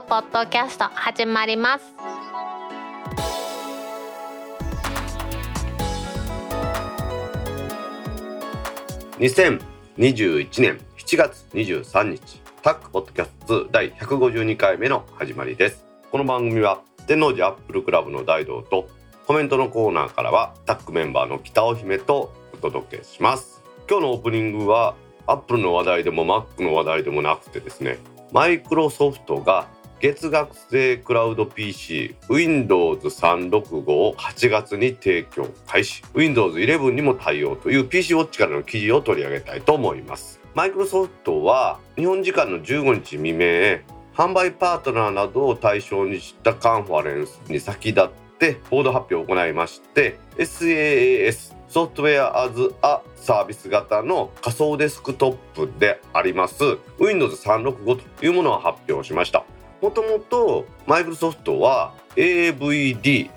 くポッドキャスト始まります。2021年7月23日タックポッドキャスト第152回目の始まりです。この番組は天王寺アップルクラブの大道とコメントのコーナーからはタックメンバーの北尾姫とお届けします。今日のオープニングはアップルの話題でも Mac の話題でもなくてですねマイクロソフトが月額制クラウド PC Windows 365を8月に提供開始。Windows 11にも対応という PC ウォッチからの記事を取り上げたいと思います。マイクロソフトは日本時間の15日未明販売パートナーなどを対象にしたカンファレンスに先立って報道発表を行いまして SaaS ソフトウェアアズアサービス型の仮想デスクトップであります Windows 365というものを発表しました。もともとマイクロソフトは AVD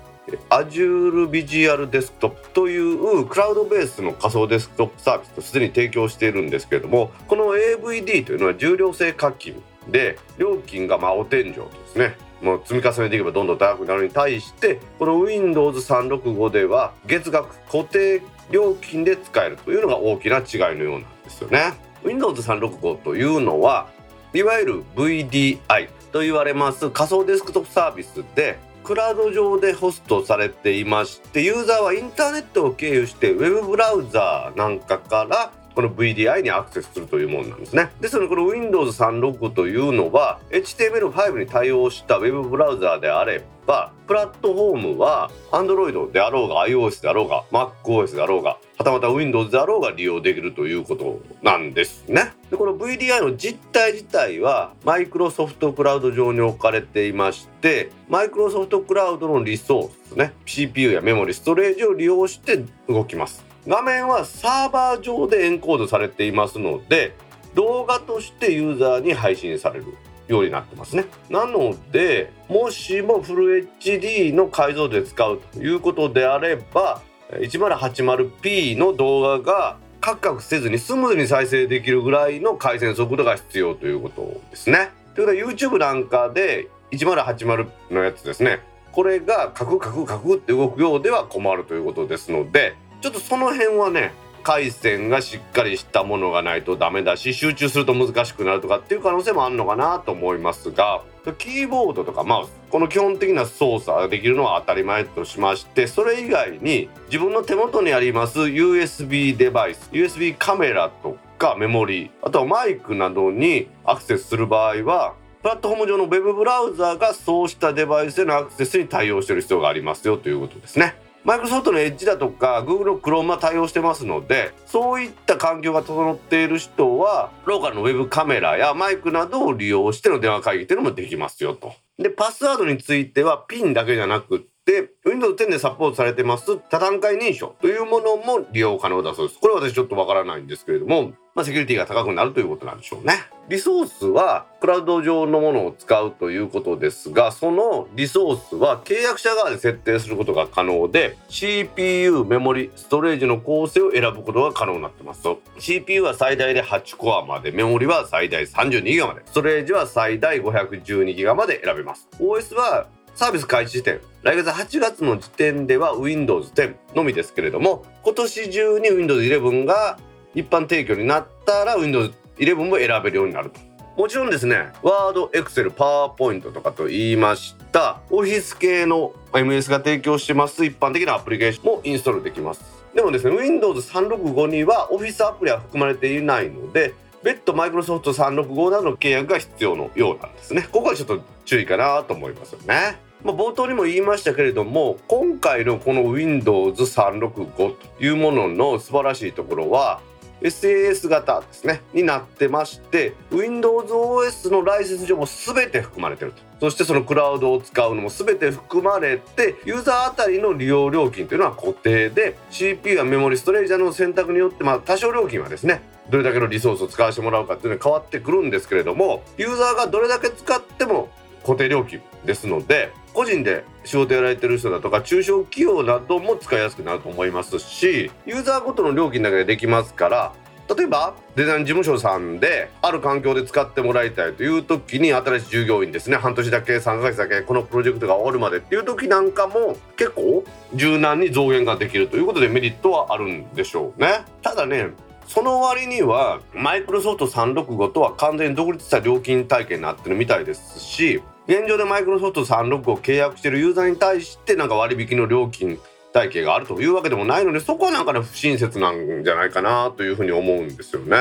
Azure Visual Desktop というクラウドベースの仮想デスクトップサービスとすでに提供しているんですけれどもこの AVD というのは重量制課金で料金がまあお天井ですねもう積み重ねていけばどんどん高くなるに対してこの Windows365 では月額固定料金で使えるというのが大きな違いのようなんですよね。Windows365 というのはいわゆる VDI と言われます仮想デスクトップサービスでクラウド上でホストされていましてユーザーはインターネットを経由してウェブブラウザーなんかからこの VDI にアクセスするというものなんですねですのでこの Windows365 というのは HTML5 に対応したウェブブラウザーであればプラットフォームは Android であろうが iOS であろうが MacOS であろうがはたまた Windows であろうが利用できるということなんですね。でこの VDI の実態自体はマイクロソフトクラウド上に置かれていましてマイクロソフトクラウドのリソースね CPU やメモリストレージを利用して動きます。画面はサーバー上でエンコードされていますので動画としてユーザーに配信されるようになってますねなのでもしもフル HD の解像度で使うということであれば 1080p の動画がカクカクせずにスムーズに再生できるぐらいの回線速度が必要ということですね。ということは YouTube なんかで1080のやつですねこれがカクカクカクって動くようでは困るということですのでちょっとその辺はね回線がしっかりしたものがないとダメだし集中すると難しくなるとかっていう可能性もあるのかなと思いますがキーボードとかマウスこの基本的な操作ができるのは当たり前としましてそれ以外に自分の手元にあります USB デバイス USB カメラとかメモリーあとはマイクなどにアクセスする場合はプラットフォーム上の Web ブラウザがそうしたデバイスへのアクセスに対応している必要がありますよということですね。マイクロソフトのエッジだとか Google の Chrome は対応してますのでそういった環境が整っている人はローカルのウェブカメラやマイクなどを利用しての電話会議っていうのもできますよと。でパスワードについてはピンだけじゃなくって Windows 10でサポートされてます多段階認証というものも利用可能だそうです。これは私ちょっとわからないんですけれどもまあ、セキュリティが高くなるということなんでしょうね。リソースはクラウド上のものを使うということですが、そのリソースは契約者側で設定することが可能で、CPU、メモリ、ストレージの構成を選ぶことが可能になってます。CPU は最大で8コアまで、メモリは最大 32GB まで、ストレージは最大 512GB まで選べます。OS はサービス開始時点来月8月の時点では Windows 10のみですけれども今年中に Windows 11が一般提供になったら Windows 11も選べるようになると。もちろんですね、ワード、エクセル、パワーポイントとかと言いましたオフィス系の MS が提供してます一般的なアプリケーションもインストールできます。でもですね、Windows 365にはオフィスアプリは含まれていないので、別途マイクロソフト365などの契約が必要のようなんですね。ここはちょっと注意かなと思いますよね。まあ、冒頭にも言いましたけれども今回のこの Windows365 というものの素晴らしいところは SAS 型ですねになってまして WindowsOS のライセンス上も全て含まれてると。そしてそのクラウドを使うのも全て含まれてユーザーあたりの利用料金というのは固定で CPU やメモリストレージャーの選択によってまあ多少料金はですねどれだけのリソースを使わせてもらうかっていうのは変わってくるんですけれどもユーザーがどれだけ使っても固定料金ですので個人で仕事やられてる人だとか中小企業なども使いやすくなると思いますしユーザーごとの料金だけでできますから例えばデザイン事務所さんである環境で使ってもらいたいという時に新しい従業員ですね半年だけ3ヶ月だけこのプロジェクトが終わるまでっていう時なんかも結構柔軟に増減ができるということでメリットはあるんでしょうね。ただねその割にはマイクロソフト365とは完全に独立した料金体系になってるみたいですし現状でマイクロソフト36を契約しているユーザーに対してなんか割引の料金体系があるというわけでもないのでそこはなんかね不親切なんじゃないかなというふうに思うんですよね。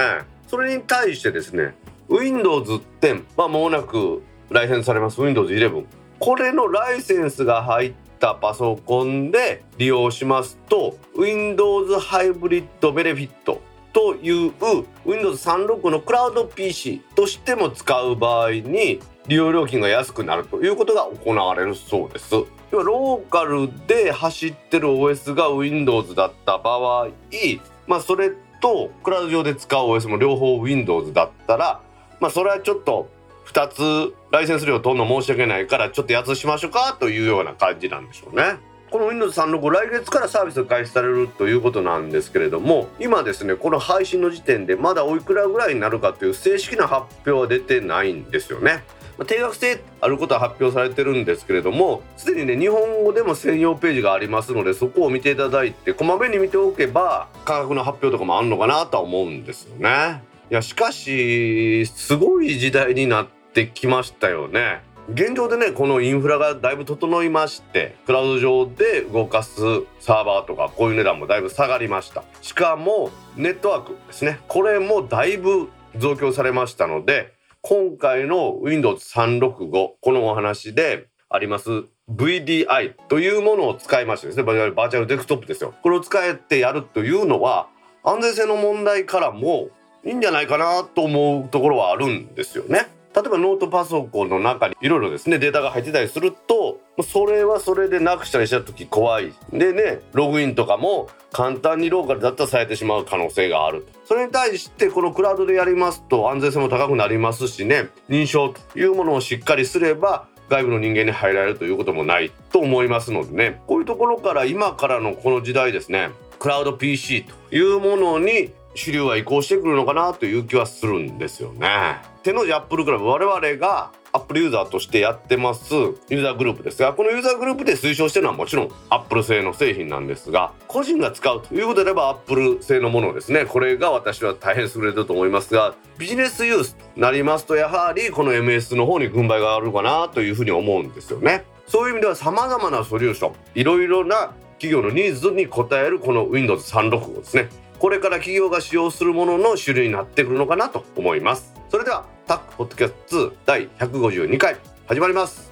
それに対してですね Windows 10まあもなく来編されます Windows 11これのライセンスが入ったパソコンで利用しますと Windows ハイブリッドベネフィットという Windows 36のクラウド PC としても使う場合に利用料金が安くなるということが行われるそうです。要はローカルで走ってる OS が Windows だった場合、まあ、それとクラウド上で使う OS も両方 Windows だったら、まあ、それはちょっと2つライセンス料取るの申し訳ないからちょっと安しましょうか？というような感じなんでしょうね。この Windows 365来月からサービスが開始されるということなんですけれども今ですねこの配信の時点でまだおいくらぐらいになるかという正式な発表は出てないんですよね。まあ、定額制あることは発表されてるんですけれどもすでにね日本語でも専用ページがありますのでそこを見ていただいてこまめに見ておけば価格の発表とかもあるのかなとは思うんですよね。いやしかしすごい時代になってきましたよね。現状でねこのインフラがだいぶ整いましてクラウド上で動かすサーバーとかこういう値段もだいぶ下がりました。しかもネットワークですね。これもだいぶ増強されましたので今回の Windows 365このお話であります VDI というものを使いましてですねバーチャルデスクトップですよ。これを使ってやるというのは安全性の問題からもいいんじゃないかなと思うところはあるんですよね。例えばノートパソコンの中にいろいろですねデータが入ってたりするとそれはそれでなくしたりした時怖い。でねログインとかも簡単にローカルだったらされてしまう可能性があるそれに対してこのクラウドでやりますと安全性も高くなりますしね認証というものをしっかりすれば外部の人間に入られるということもないと思いますのでね。こういうところから今からのこの時代ですねクラウド PC というものに主流は移行してくるのかなという気はするんですよね。手の内アップルクラブ我々がアップルユーザーとしてやってますユーザーグループですがこのユーザーグループで推奨してるのはもちろんアップル製の製品なんですが個人が使うということであればアップル製のものですね。これが私は大変優れてると思いますがビジネスユースとなりますとやはりこの MS の方に軍配があるかなというふうに思うんですよね。そういう意味では様々なソリューションいろいろな企業のニーズに応えるこの Windows365 ですね。これから企業が使用するものの種類になってくるのかなと思います。それではタックポッドキャスト2第152回始まります。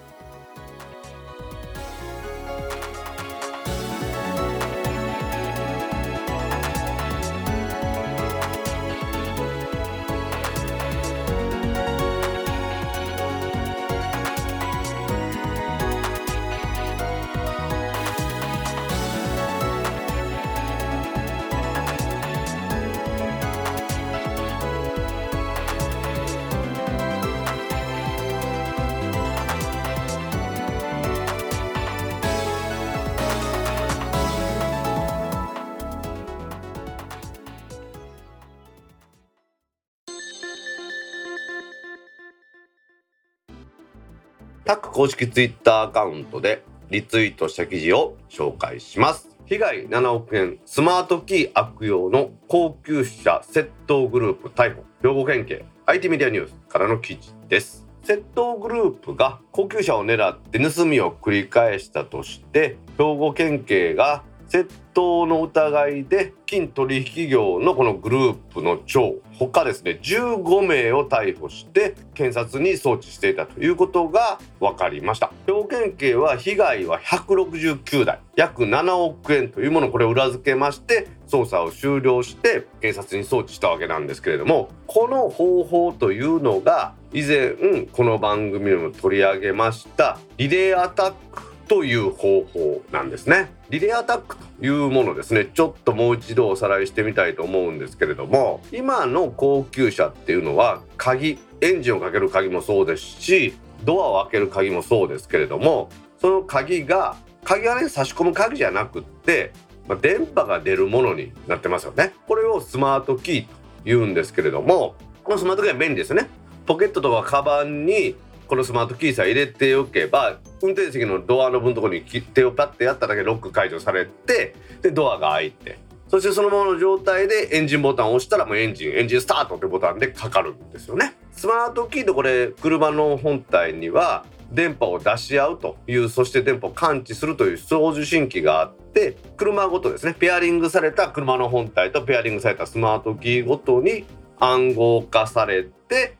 公式ツイッターアカウントでリツイートした記事を紹介します。被害7億円スマートキー悪用の高級車窃盗グループ逮捕。兵庫県警 IT メディアニュースからの記事です。窃盗グループが高級車を狙って盗みを繰り返したとして兵庫県警が窃盗の疑いで金取引業のこのグループの長他ですね15名を逮捕して検察に送致していたということが分かりました兵庫県警は被害は169台約7億円というものこれを裏付けまして捜査を終了して検察に送致したわけなんですけれどもこの方法というのが以前この番組でも取り上げましたリレーアタックという方法なんですね。リレーアタックというものですね。ちょっともう一度おさらいしてみたいと思うんですけれども今の高級車っていうのは鍵エンジンをかける鍵もそうですしドアを開ける鍵もそうですけれどもその鍵が鍵がね差し込む鍵じゃなくって、まあ、電波が出るものになってますよね。これをスマートキーと言うんですけれどもこのスマートキーは便利ですよね。ポケットとかカバンにこのスマートキーさえ入れておけば運転席のドアノブのところに手をパッてやっただけロック解除されてでドアが開いて。そしてそのままの状態でエンジンボタンを押したらもうエンジンエンジンスタートってボタンでかかるんですよね。スマートキーとこれ車の本体には電波を出し合うというそして電波を感知するという送受信機があって車ごとですねペアリングされた車の本体とペアリングされたスマートキーごとに暗号化されて、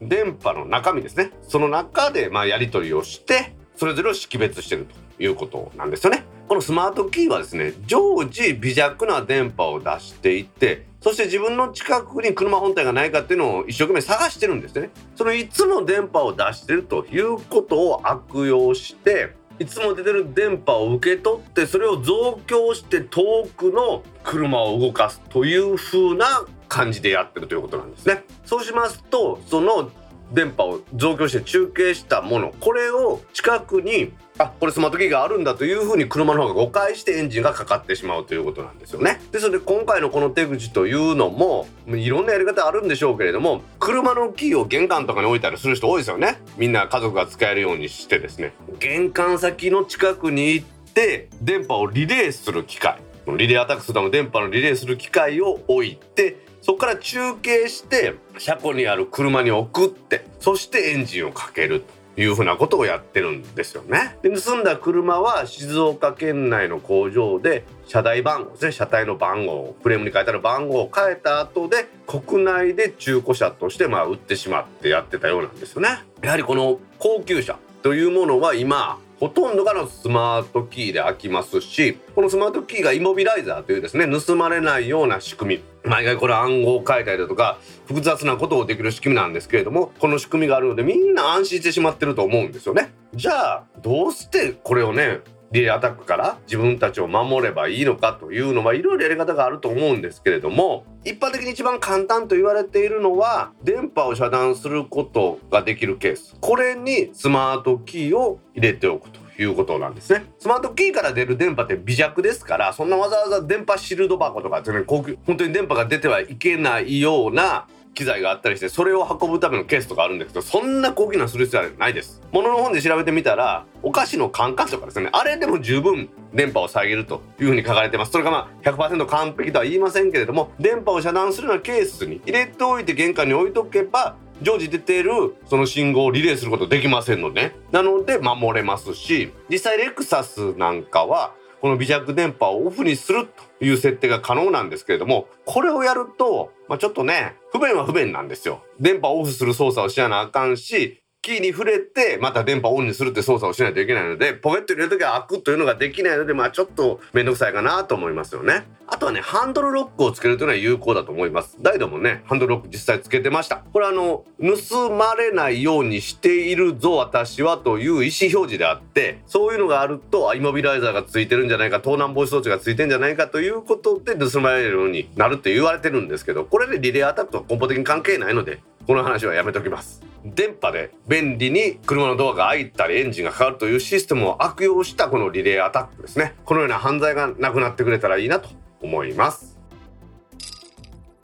電波の中身ですね。その中でまあやり取りをしてそれぞれを識別してるということなんですよね。このスマートキーはですね常時微弱な電波を出していてそして自分の近くに車本体がないかっていうのを一生懸命探してるんですね。そのいつも電波を出してるということを悪用していつも出てる電波を受け取ってそれを増強して遠くの車を動かすという風な感じでやってるということなんですねそうしますとその電波を増強して中継したものこれを近くにあこれスマートキーがあるんだというふうに車の方が誤解してエンジンがかかってしまうということなんですよね。ですので今回のこの手口というのもいろんなやり方あるんでしょうけれども車のキーを玄関とかに置いたりする人多いですよね。みんな家族が使えるようにしてですね玄関先の近くに行って電波をリレーする機械リレーアタックするための電波のリレーする機械を置いてそこから中継して車庫にある車に送ってそしてエンジンをかけるというふうなことをやってるんですよね。で盗んだ車は静岡県内の工場で車台番号ですね車体の番号フレームに書いてある番号を変えた後で国内で中古車としてまあ売ってしまってやってたようなんですよね。やはりこの高級車というものは今ほとんどがのスマートキーで開きますしこのスマートキーがイモビライザーというですね盗まれないような仕組み毎回これ暗号を変えたりだとか複雑なことをできる仕組みなんですけれどもこの仕組みがあるのでみんな安心してしまってると思うんですよね。じゃあどうしてこれをねリレーアタックから自分たちを守ればいいのかというのはいろいろやり方があると思うんですけれども一般的に一番簡単と言われているのは電波を遮断することができるケース。これにスマートキーを入れておくと。いうことなんですね。スマートキーから出る電波って微弱ですからそんなわざわざ電波シールド箱とかですね高級本当に電波が出てはいけないような機材があったりしてそれを運ぶためのケースとかあるんですけどそんな高級なする必要はないです。物の本で調べてみたらお菓子のカンカンとかですね。あれでも十分電波を遮るというふうに書かれてます。それがまあ100%完璧とは言いませんけれども電波を遮断するようなケースに入れておいて玄関に置いとけば常時出ているその信号をリレーすることできませんので、ね、なので守れますし実際レクサスなんかはこの微弱電波をオフにするという設定が可能なんですけれどもこれをやると、まあ、ちょっとね不便は不便なんですよ。電波をオフする操作をしやなあかんしキーに触れてまた電波をオンにするって操作をしないといけないのでポケット入れる時は開くというのができないのでまあちょっと面倒くさいかなと思いますよね。あとはねハンドルロックをつけるというのは有効だと思います。ダイドもねハンドルロック実際つけてました。これあの盗まれないようにしているぞ私はという意思表示であってそういうのがあるとイモビライザーがついてるんじゃないか盗難防止装置がついてんじゃないかということで盗まれるようになるって言われてるんですけどこれでリレーアタックとは根本的に関係ないのでこの話はやめときます。電波で便利に車のドアが開いたりエンジンがかかるというシステムを悪用したこのリレーアタックですね。このような犯罪がなくなってくれたらいいなと思います。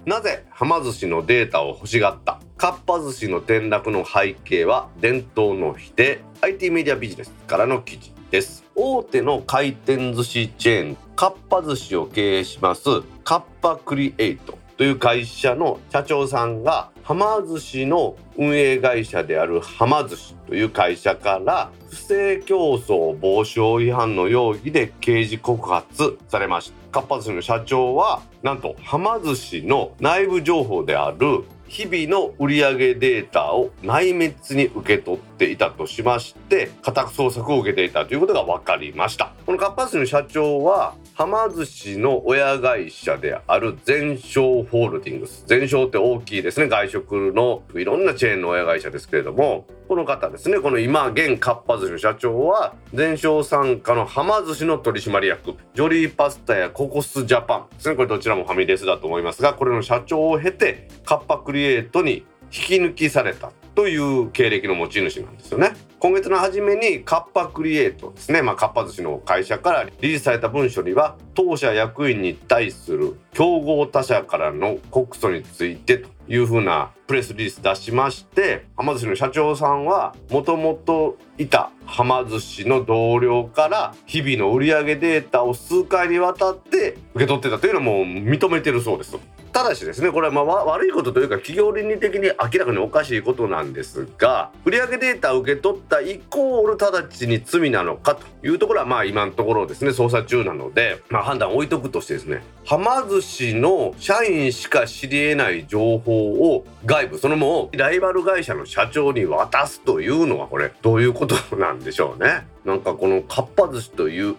なぜはま寿司のデータを欲しがった？かっぱ寿司の転落の背景は伝統の否定 IT メディアビジネスからの記事です。大手の回転寿司チェーンかっぱ寿司を経営しますカッパクリエイト。という会社の社長さんがはま寿司の運営会社であるはま寿司という会社から不正競争防止法違反の容疑で刑事告発されました。かっぱ寿司の社長はなんとはま寿司の内部情報である日々の売上データを内密に受け取っていたとしまして家宅捜索を受けていたということが分かりました。このかっぱ寿司の社長ははま寿司の親会社である全商ホールディングス。全商って大きいですね。外食のいろんなチェーンの親会社ですけれども。この方ですね。この今現かっぱ寿司の社長は全商傘下のはま寿司の取締役。ジョリーパスタやココスジャパンですね。これどちらもファミレスだと思いますがこれの社長を経てカッパクリエイトに引き抜きされたという経歴の持ち主なんですよね今月の初めにカッパクリエイトですね、まあ、カッパ寿司の会社からリリースされた文書には当社役員に対する競合他社からの告訴についてというふうなプレスリリース出しましてはま寿司の社長さんはもともといたはま寿司の同僚から日々の売上データを数回にわたって受け取ってたというのも認めてるそうです。ただしですねこれはまあ悪いことというか企業倫理的に明らかにおかしいことなんですが売上データを受け取ったイコール直ちに罪なのかというところはまあ今のところですね捜査中なので、まあ、判断を置いとくとしてですねはま寿司の社員しか知り得ない情報を外部そのもライバル会社の社長に渡すというのはこれどういうことなんでしょうね。なんかこのかっぱ寿司という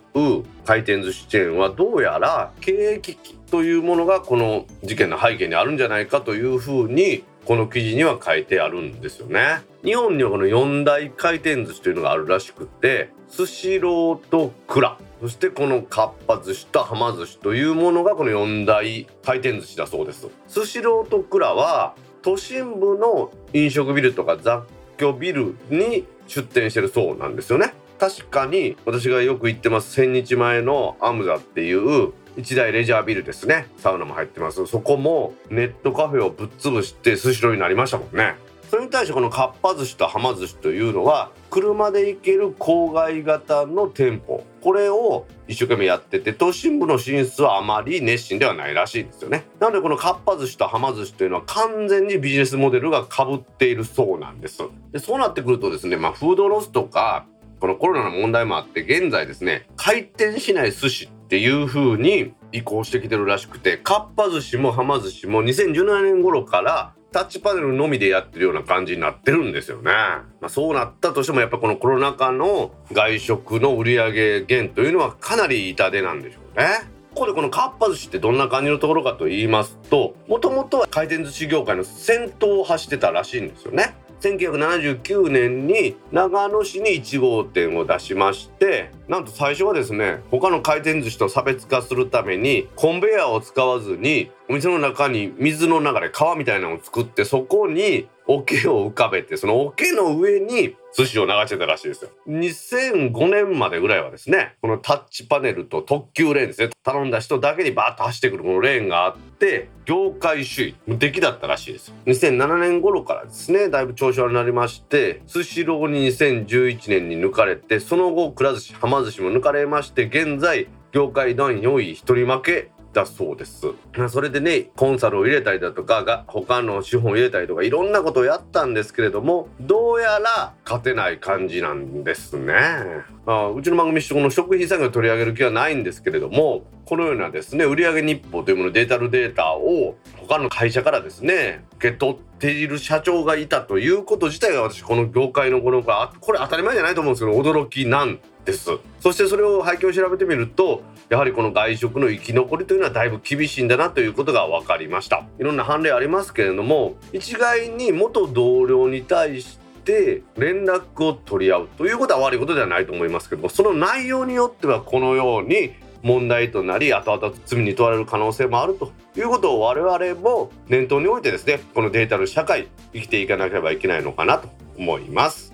回転寿司チェーンはどうやら経営危機というものがこの事件の背景にあるんじゃないかというふうにこの記事には書いてあるんですよね。日本にはこの4大回転寿司というのがあるらしくてスシローと蔵そしてこのかっぱ寿司とはま寿司というものがこの4大回転寿司だそうです。スシローと蔵は都心部の飲食ビルとか雑居ビルに出店してるそうなんですよね。確かに私がよく行ってます千日前のアムザっていう一大レジャービルですね。サウナも入ってます。そこもネットカフェをぶっ潰してスシローになりましたもんね。それに対してこのかっぱ寿司とはま寿司というのは車で行ける郊外型の店舗。これを一生懸命やってて都心部の進出はあまり熱心ではないらしいんですよね。なのでこのかっぱ寿司とはま寿司というのは完全にビジネスモデルがかぶっているそうなんです。でそうなってくるとですねまあフードロスとかこのコロナの問題もあって現在ですね回転しない寿司っていう風に移行してきてるらしくてかっぱ寿司もはま寿司も2017年頃からタッチパネルのみでやってるような感じになってるんですよね。まあ、そうなったとしてもやっぱこのコロナ禍の外食の売上減というのはかなり痛手なんでしょうね。ここでこのかっぱ寿司ってどんな感じのところかと言いますともともとは回転寿司業界の先頭を走ってたらしいんですよね。1979年に長野市に1号店を出しましてなんと最初はですね他の回転寿司と差別化するためにコンベヤーを使わずにお店の中に水の流れ川みたいなのを作ってそこに桶を浮かべてその桶の上に寿司を流してたらしいですよ。2005年までぐらいはですねこのタッチパネルと特急レーンですね。頼んだ人だけにバーッと走ってくるこのレーンがあって業界首位無敵だったらしいです2007年頃からですねだいぶ調子悪くなりましてスシローに2011年に抜かれてその後くら寿司はま寿司も抜かれまして現在業界第4位1人負け。だそうです。それでねコンサルを入れたりだとかが他の資本を入れたりとかいろんなことをやったんですけれどもどうやら勝てない感じなんですね。あうちの番組この食品産業を取り上げる気はないんですけれどもこのようなですね売上日報というものデータルデータを他の会社からですね受け取っている社長がいたということ自体が私この業界のこのこれ当たり前じゃないと思うんですけど驚きなんですそしてそれを背景を調べてみるとやはりこの外食の生き残りというのはだいぶ厳しいんだなということが分かりました。いろんな判例ありますけれども一概に元同僚に対して連絡を取り合うということは悪いことではないと思いますけどもその内容によってはこのように問題となり後々罪に問われる可能性もあるということを我々も念頭に置いてですねこのデータの社会生きていかなければいけないのかなと思います。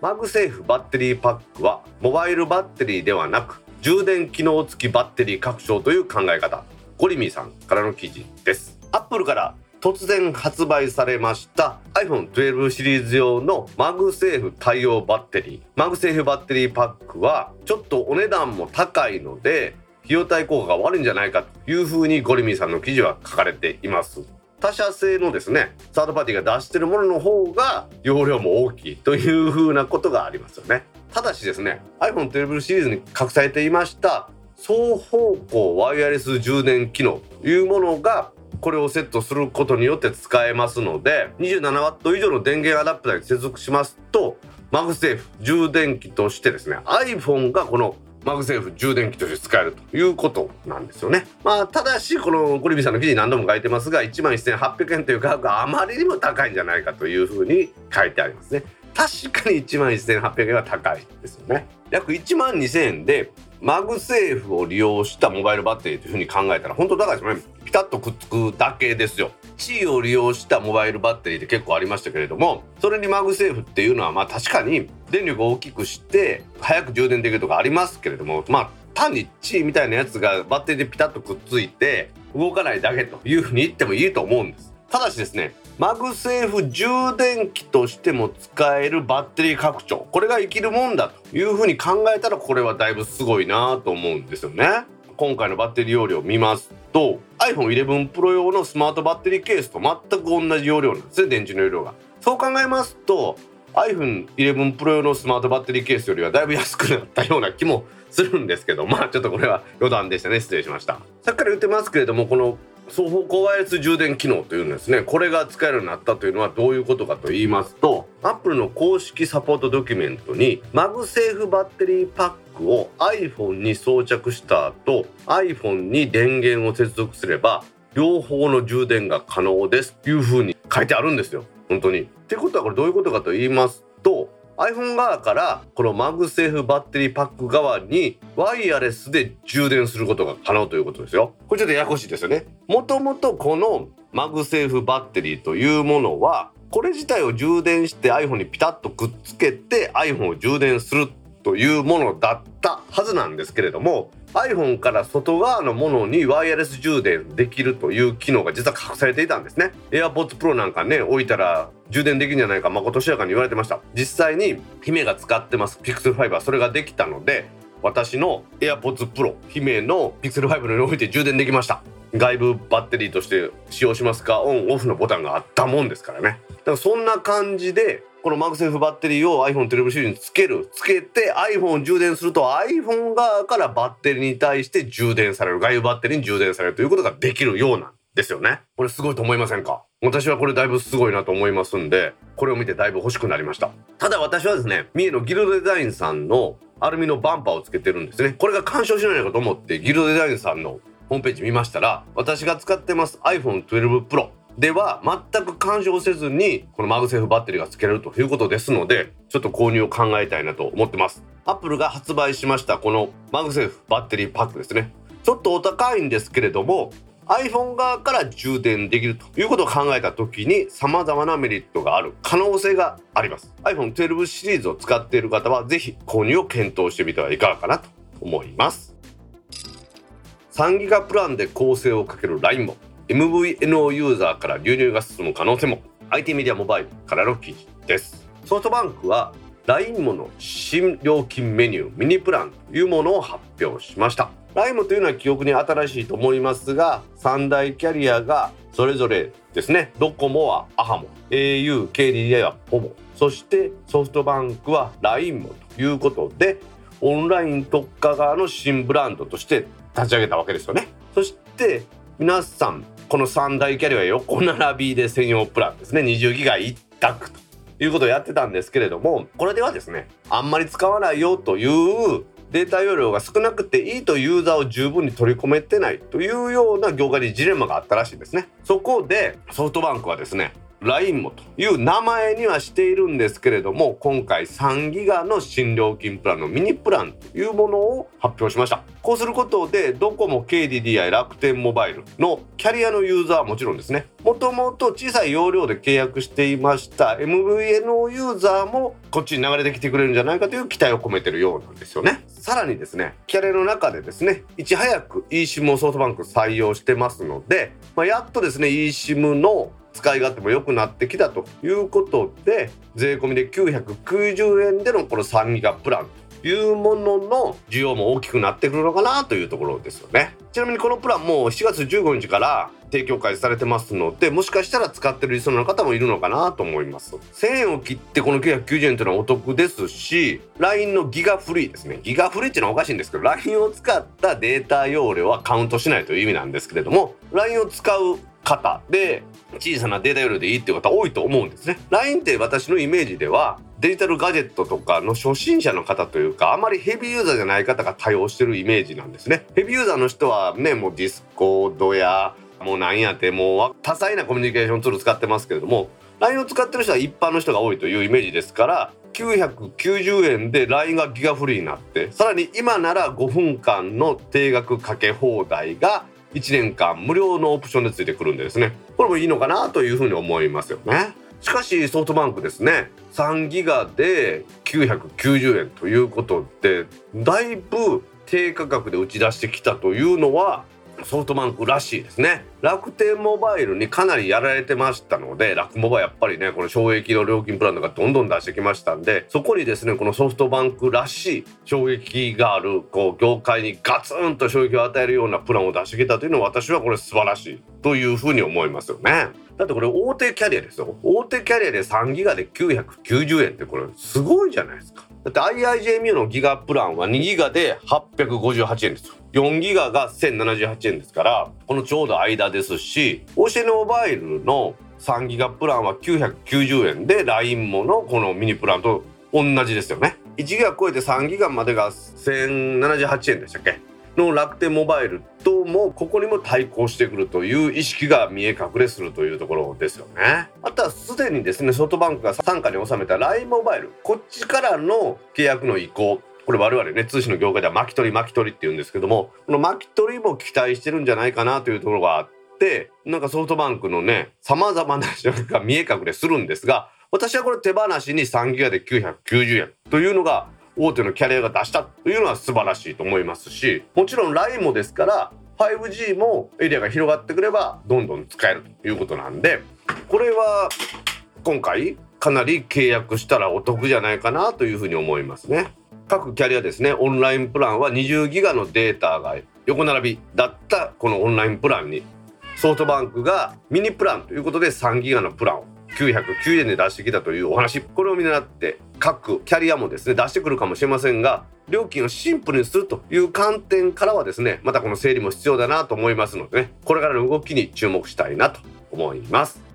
マグセーフバッテリーパックはモバイルバッテリーではなく充電機能付きバッテリー拡張という考え方。ゴリミーさんからの記事です。アップルから突然発売されました iPhone12 シリーズ用のマグセーフ対応バッテリー。マグセーフバッテリーパックはちょっとお値段も高いので費用対効果が悪いんじゃないかというふうにゴリミーさんの記事は書かれています。他社製のですねサードパーティーが出してるものの方が容量も大きいというふうなことがありますよね。ただしですね iPhone12 シリーズに隠されていました双方向ワイヤレス充電機能というものがこれをセットすることによって使えますので 27W 以上の電源アダプターに接続しますとマグセーフ充電器としてですね iPhone がこのマグセーフ充電器として使えるということなんですよね。まあただしこのゴリミーさんの記事に何度も書いてますが11,800円という価格があまりにも高いんじゃないかというふうに書いてありますね。確かに1万1800円は高いですよね。約1万2000円でマグセーフを利用したモバイルバッテリーというふうに考えたら本当高いですよね。ピタッとくっつくだけですよ。地位を利用したモバイルバッテリーって結構ありましたけれどもそれにマグセーフっていうのはまあ確かに電力を大きくして早く充電できるとかありますけれどもまあ単に地位みたいなやつがバッテリーでピタッとくっついて動かないだけというふうに言ってもいいと思うんです。ただしですねマグセーフ充電器としても使えるバッテリー拡張。これが生きるもんだというふうに考えたらこれはだいぶすごいなと思うんですよね。今回のバッテリー容量を見ますと iPhone11 Pro 用のスマートバッテリーケースと全く同じ容量なんですね電池の容量が。そう考えますと iPhone11 Pro 用のスマートバッテリーケースよりはだいぶ安くなったような気もするんですけどまあちょっとこれは余談でしたね。失礼しました。さっきから言ってますけれどもこの双方向ワイヤレス充電機能というんですねこれが使えるようになったというのはどういうことかと言いますと Apple の公式サポートドキュメントにマグセーフバッテリーパックを iPhone に装着した後 iPhone に電源を接続すれば両方の充電が可能ですというふうに書いてあるんですよ本当に。ってことはこれどういうことかと言いますと iPhone 側からこのマグセーフバッテリーパック側にワイヤレスで充電することが可能ということですよ。これちょっとややこしいですよね。もともとこのマグセーフバッテリーというものはこれ自体を充電して iPhone にピタッとくっつけて iPhone を充電するというものだったはずなんですけれども iPhone から外側のものにワイヤレス充電できるという機能が実は隠されていたんですね。AirPods Pro なんかね置いたら充電できるんじゃないかまことしやかに言われてました。実際に姫が使ってます Pixel 5はそれができたので私の AirPods Pro 姫の Pixel 5の上に置いて充電できました。外部バッテリーとして使用しますかオンオフのボタンがあったもんですからね。だからそんな感じでこのマグセーフバッテリーを iPhone12 シリーズにつける。つけて iPhone を充電すると iPhone 側からバッテリーに対して充電される。外部バッテリーに充電されるということができるようなんですよね。これすごいと思いませんか？私はこれだいぶすごいなと思いますんでこれを見てだいぶ欲しくなりました。ただ私はですね三重のギルドデザインさんのアルミのバンパーをつけてるんですね。これが干渉しないのかと思ってギルドデザインさんのホームページ見ましたら私が使ってます iPhone12 Pro では全く干渉せずにこのマグセーフバッテリーが付けれるということですのでちょっと購入を考えたいなと思ってます。アップルが発売しましたこのマグセーフバッテリーパックですね。ちょっとお高いんですけれども iPhone 側から充電できるということを考えた時に様々なメリットがある可能性があります。iPhone12 シリーズを使っている方はぜひ購入を検討してみてはいかがかなと思います。3ギガプランで構成をかける LINE も MVNO ユーザーから流入が進む可能性も。IT メディアモバイルからの記事です。ソフトバンクは LINE もの新料金メニューミニプランというものを発表しました。LINE というのは記憶に新しいと思いますが3大キャリアがそれぞれですね。ドコモはアハモ au、KDDI はポモ。そしてソフトバンクは LINE もということでオンライン特化側の新ブランドとして立ち上げたわけですよね。そして皆さんこの3大キャリア横並びで専用プランですね。20ギガ一択ということをやってたんですけれどもこれではですねあんまり使わないよというデータ容量が少なくていいとユーザーを十分に取り込めてないというような業界にジレンマがあったらしいんですね。そこでソフトバンクはですね LINE もという名前にはしているんですけれども今回3ギガの新料金プランのミニプランというものを発表しました。こうすることでドコモ KDDI 楽天モバイルのキャリアのユーザーはもちろんですね。もともと小さい容量で契約していました MVNO ユーザーもこっちに流れてきてくれるんじゃないかという期待を込めてるようなんですよね。さらにですねキャリアの中でですねいち早く eSIM をソフトバンク採用してますので、まあ、やっとですね eSIM の使い勝手も良くなってきたということで税込みで990円でのこの3ギガプランというものの需要も大きくなってくるのかなというところですよね。ちなみにこのプランも7月15日から提供開始されてますのでもしかしたら使ってるリスナーの方もいるのかなと思います。1000円を切ってこの990円というのはお得ですし LINE のギガフリーですね。ギガフリーっていうのはおかしいんですけど LINE を使ったデータ容量はカウントしないという意味なんですけれども LINE を使う方で小さなデータ容量でいいって方多いと思うんですね。LINE って私のイメージではデジタルガジェットとかの初心者の方というかあまりヘビーユーザーじゃない方が対応してるイメージなんですね。ヘビーユーザーの人はねもうディスコードやもうなんやってもう多彩なコミュニケーションツール使ってますけれども LINE を使ってる人は一般の人が多いというイメージですから990円で LINE がギガフリーになってさらに今なら5分間の定額かけ放題が1年間無料のオプションでついてくるんでですね。これもいいのかなというふうに思いますよね。しかしソフトバンクですね。3ギガで990円ということでだいぶ低価格で打ち出してきたというのはソフトバンクらしいですね。楽天モバイルにかなりやられてましたので楽モバやっぱりねこの衝撃の料金プランとかどんどん出してきましたんでそこにですねこのソフトバンクらしい衝撃があるこう業界にガツンと衝撃を与えるようなプランを出してきたというのは私はこれ素晴らしいというふうに思いますよね。だってこれ大手キャリアですよ。大手キャリアで3ギガで990円ってこれすごいじゃないですか。だって IIJMU のギガプランは2ギガで858円ですよ。4ギガが1078円ですからこのちょうど間ですし OCN モバイルの3ギガプランは990円で LINE ものこのミニプランと同じですよね。1ギガ超えて3ギガまでが1078円でしたっけ？の楽天モバイルともここにも対抗してくるという意識が見え隠れするというところですよね。あとはすでにですねソフトバンクが傘下に収めた LINE モバイル。こっちからの契約の移行。これ我々ね通信の業界では巻き取り巻き取りって言うんですけどもこの巻き取りも期待してるんじゃないかなというところがあってなんかソフトバンクのね様々な人が見え隠れするんですが私はこれ手放しに3ギガで990円というのが大手のキャリアが出したというのは素晴らしいと思いますしもちろん LINE もですから 5G もエリアが広がってくればどんどん使えるということなんでこれは今回かなり契約したらお得じゃないかなというふうに思いますね。各キャリアですねオンラインプランは20ギガのデータが横並びだったこのオンラインプランにソフトバンクがミニプランということで3ギガのプランを909円で出してきたというお話これを見習って各キャリアもですね出してくるかもしれませんが料金をシンプルにするという観点からはですねまたこの整理も必要だなと思いますのでねこれからの動きに注目したいなと思います。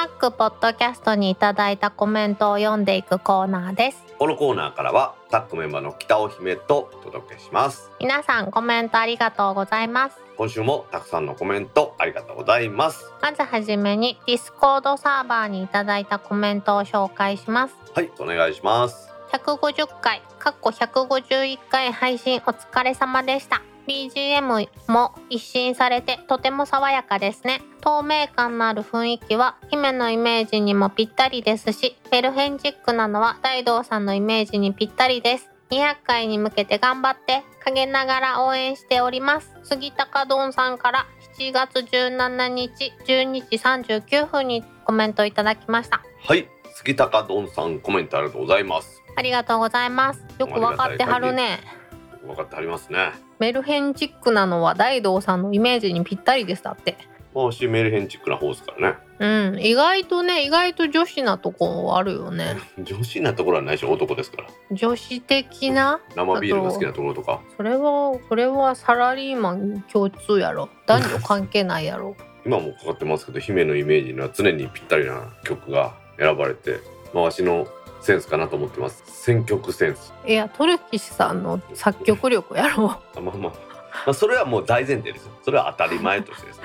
タックポッドキャストにいただいたコメントを読んでいくコーナーです。このコーナーからはタックメンバーの北尾姫とお届けします。皆さんコメントありがとうございます。今週もたくさんのコメントありがとうございます。まずはじめにディスコードサーバーにいただいたコメントを紹介します。はいお願いします。150回かっこ151回配信お疲れ様でした。BGM も一新されてとても爽やかですね透明感のある雰囲気は姫のイメージにもぴったりですしメルヘンチックなのは大道さんのイメージにぴったりです。200回に向けて頑張って陰ながら応援しております。杉高丼さんから7月17日12時39分にコメントいただきました。はい。杉高丼さんコメントありがとうございます。ありがとうございます。よくわかってはるね。分かってありますね。メルヘンチックなのは大道さんのイメージにぴったりですだって私メルヘンチックな方ですからね。うん意外とね意外と女子なとこあるよね。女子なところはないし男ですから。女子的な？生ビールが好きなところとか。それはそれはサラリーマン共通やろ。男女関係ないやろ。今もかかってますけど姫のイメージには常にぴったりな曲が選ばれてまあわしのセンスかなと思ってます。選曲センス。いやトルキシさんの作曲力やろ。あまあまあ。まあそれはもう大前提ですよ。それは当たり前としてですね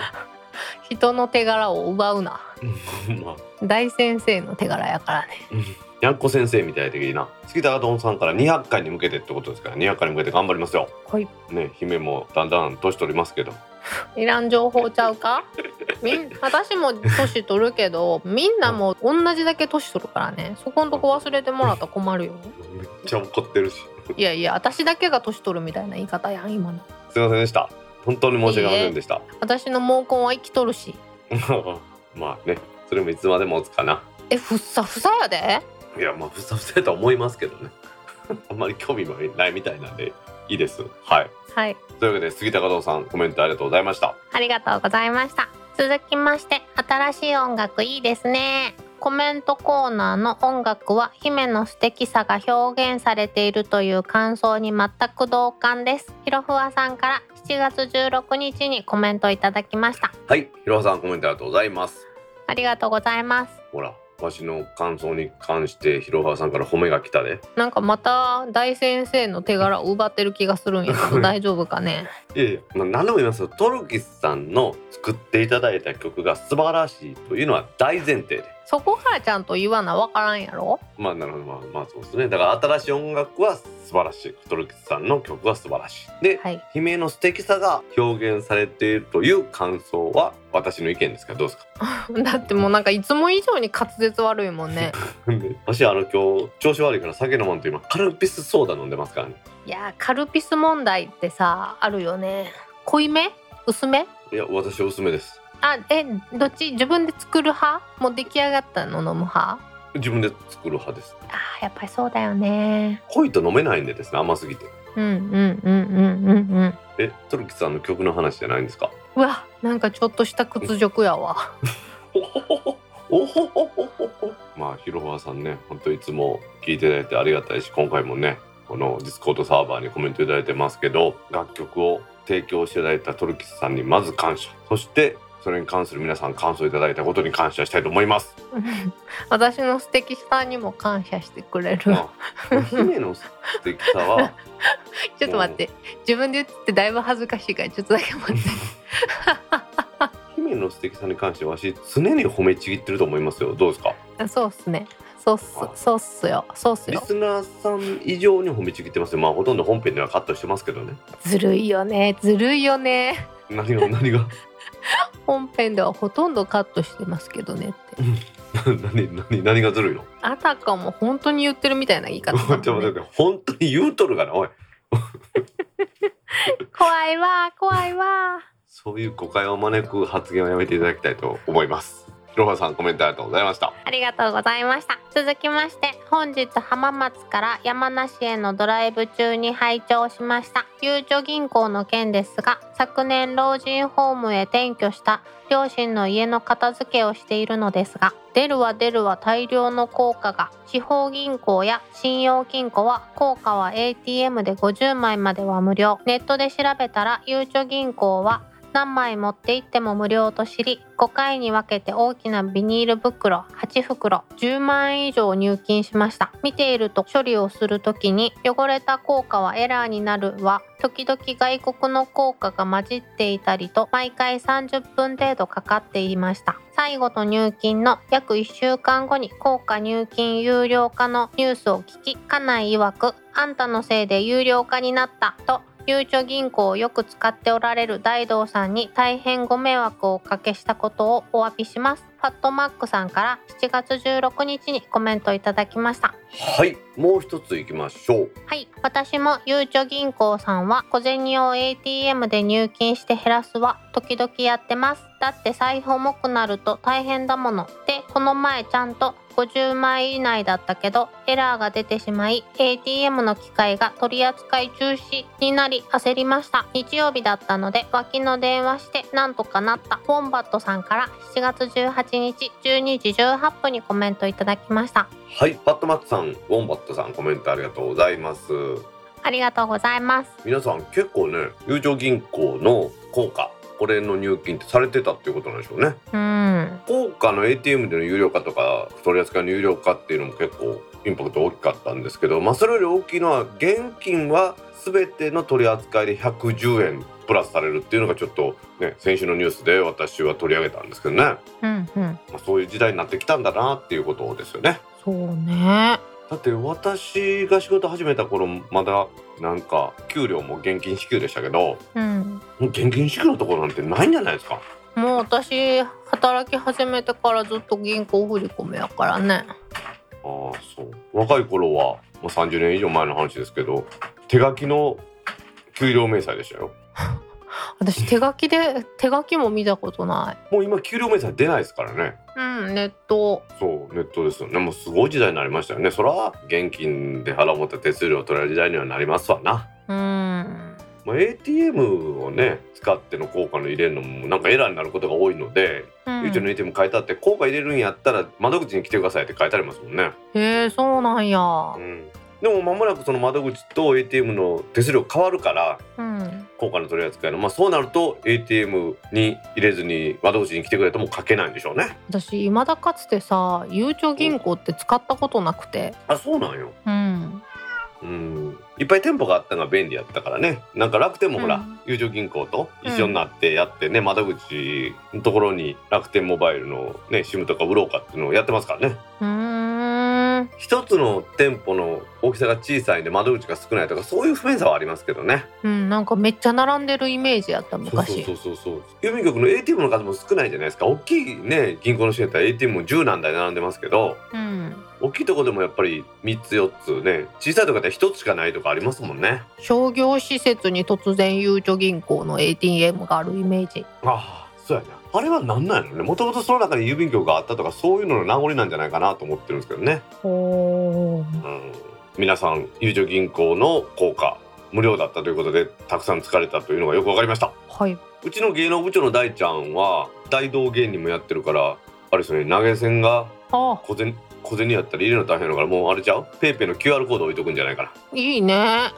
人の手柄を奪うな。まあ。大先生の手柄やからね。にゃんこ先生みたい的な。月高丼さんから200回に向けてってことですから200回に向けて頑張りますよ。はい。ね姫もだんだん年取りますけど。いらん情報ちゃうか？みん私も年取るけどみんなも同じだけ年取るからね。そこんとこ忘れてもらったら困るよ。めっちゃ怒ってるし。いやいや私だけが年取るみたいな言い方やん今の。すいませんでした本当に申し訳ありませんでした。私の毛根は生きとるし。まあねそれもいつまでもつかな。えふっさふさやで？いやまあふさふさやとは思いますけどね。あんまり興味もないみたいなんでいいです。はい。はい。というわけで杉高堂さんコメントありがとうございました。ありがとうございました。続きまして新しい音楽いいですねコメントコーナーの音楽は姫の素敵さが表現されているという感想に全く同感です。ひろふわさんから7月16日にコメントいただきました。はいひろはさんコメントありがとうございます。ありがとうございます。ほらわしの感想に関してひろはさんから褒めが来たでなんかまた大先生の手柄を奪ってる気がするんやけど 大丈夫かね？いやいや、まあ、何でも言いますよ。トルキスさんの作っていただいた曲が素晴らしいというのは大前提でそこからちゃんと言わなわからんやろ？まあなるほど。まあまあそうですね。だから新しい音楽は素晴らしい。トルキスさんの曲は素晴らしい。で、はい。姫の素敵さが表現されているという感想は私の意見ですか？らどうですか？だってもうなんかいつも以上に滑舌悪いもんね。で 私あの今日調子悪いから酒飲まんと今カルピスソーダ飲んでますからね。いやーカルピス問題ってさあるよね。濃いめ？薄め？いや私おすすめですあえどっち？自分で作る派？もう出来上がったの飲む派？自分で作る派ですあーやっぱりそうだよね。濃いと飲めないんでですね甘すぎて。うんうんうんうんうんうん。えトルキスさんの曲の話じゃないんですか？うわなんかちょっとした屈辱やわ。おほほほおほほほほほ。まあひろはさんね本当いつも聞いていただいてありがたいし今回もねこのディスコードサーバーにコメントいただいてますけど楽曲を提供していただいたトルキスさんにまず感謝。そしてそれに関する皆さん感想いただいたことに感謝したいと思います。私の素敵さにも感謝してくれる。まあ、姫の素敵さは ちょっと待って。自分で言ってだいぶ恥ずかしいからちょっとだけ待って。姫の素敵さに関しては私常に褒めちぎってると思いますよ。どうですか？あそうっすね。そうっす。そうっすよ。そうっすよ。リスナーさん以上に褒めちぎってますよ。まあほとんど本編ではカットしてますけどね。ずるいよね。ずるいよね。何が何が？本編ではほとんどカットしてますけどねって。何何何がずるいの？あたかも本当に言ってるみたいな言い方。ねちょっと待って本当に言うとるがな？おい。怖いわ怖いわそういう誤解を招く発言をやめていただきたいと思いますひろはさんコメントありがとうございました。ありがとうございました。続きまして本日浜松から山梨へのドライブ中に拝聴しました。ゆうちょ銀行の件ですが昨年老人ホームへ転居した両親の家の片付けをしているのですが出るは出るは大量の効果が地方銀行や信用金庫は効果は ATM で50枚までは無料。ネットで調べたらゆうちょ銀行は何枚持って行っても無料と知り5回に分けて大きなビニール袋8袋10万円以上入金しました。見ていると処理をする時に汚れた効果はエラーになるは時々外国の効果が混じっていたりと毎回30分程度かかっていました。最後の入金の約1週間後に効果入金有料化のニュースを聞き家内曰くあんたのせいで有料化になったとゆうちょ銀行をよく使っておられる大道さんに大変ご迷惑をおかけしたことをお詫びします。ファットマックさんから7月16日にコメントいただきました。はいもう一ついきましょうはい、私もゆうちょ銀行さんは小銭を ATM で入金して減らすは時々やってます。だって財布重くなると大変だもの。で、この前ちゃんと50枚以内だったけどエラーが出てしまい ATM の機械が取り扱い中止になり焦りました日曜日だったので脇の電話してなんとかなったウォンバットさんから7月18日12時18分にコメントいただきました。はいパットマックさんウォンバットさんコメントありがとうございます。ありがとうございます。皆さん結構ね友情銀行の効果これの入金ってされてたっていうことなんでしょうね。うん。効果の ATM での有料化とか取り扱いの有料化っていうのも結構インパクト大きかったんですけどまあそれより大きいのは現金は全ての取り扱いで110円プラスされるっていうのがちょっとね先週のニュースで私は取り上げたんですけどね、まうんうん。あ、そういう時代になってきたんだなっていうことですよね。そうね。だって私が仕事始めた頃まだなんか給料も現金支給でしたけどうん。現金支給のところなんてないんじゃないですか？もう私働き始めてからずっと銀行振り込みやからね。ああそう。若い頃はもう30年以上前の話ですけど手書きの給料明細でしたよ 私手書きで手書きも見たことなもう今給料明細出ないですからね。いうんネット。そうネットですよね。もうすごい時代になりましたよね。そら現金で払もった手数料取られる時代にはなりますわな。うん。まあ、ATM をね使っての効果の入れるのもなんかエラーになることが多いので、う YouTube の ATM 書いてあって効果入れるんやったら窓口に来てくださいって書いてありますもんね、へえそうなんや。うん、でも間もなくその窓口と ATM の手数料変わるからうん。効果の取り扱いの。まあそうなると ATM に入れずに窓口に来てくれとも書けないんでしょうね。私未だかつてさゆうちょ銀行って使ったことなくて。あそうなんよ。うん。うん。いっぱい店舗があったのが便利やったからね。なんか楽天もほら、うん。友情銀行と一緒になってやってね、窓口のところに楽天モバイルのね SIM とか売ろうかっていうのをやってますからね。うーん一つの店舗の大きさが小さいんで窓口が少ないとかそういう不便さはありますけどね。うんなんかめっちゃ並んでるイメージやったそう昔そうそうそう。郵便局の ATM の数も少ないじゃないですか。大きいね銀行の支援やったら ATM も10何台並んでますけどうん。大きいとこでもやっぱり3つ4つね小さいとこだったら1つしかないとかありますもんね。商業施設に突然ゆうちょ銀行の ATM があるイメージ。ああそうやねあれは何なんやろね。もともとその中に郵便局があったとかそういうのの名残なんじゃないかなと思ってるんですけどね、う。ん、皆さんゆうちょ銀行の効果無料だったということでたくさん使えたというのがよくわかりました。はい。うちの芸能部長の大ちゃんは大道芸人もやってるからあれですよね。投げ銭があ小銭小銭やったら入れるの大変だからもうあれちゃう？ペイペイの QR コード置いとくんじゃないかな。いいね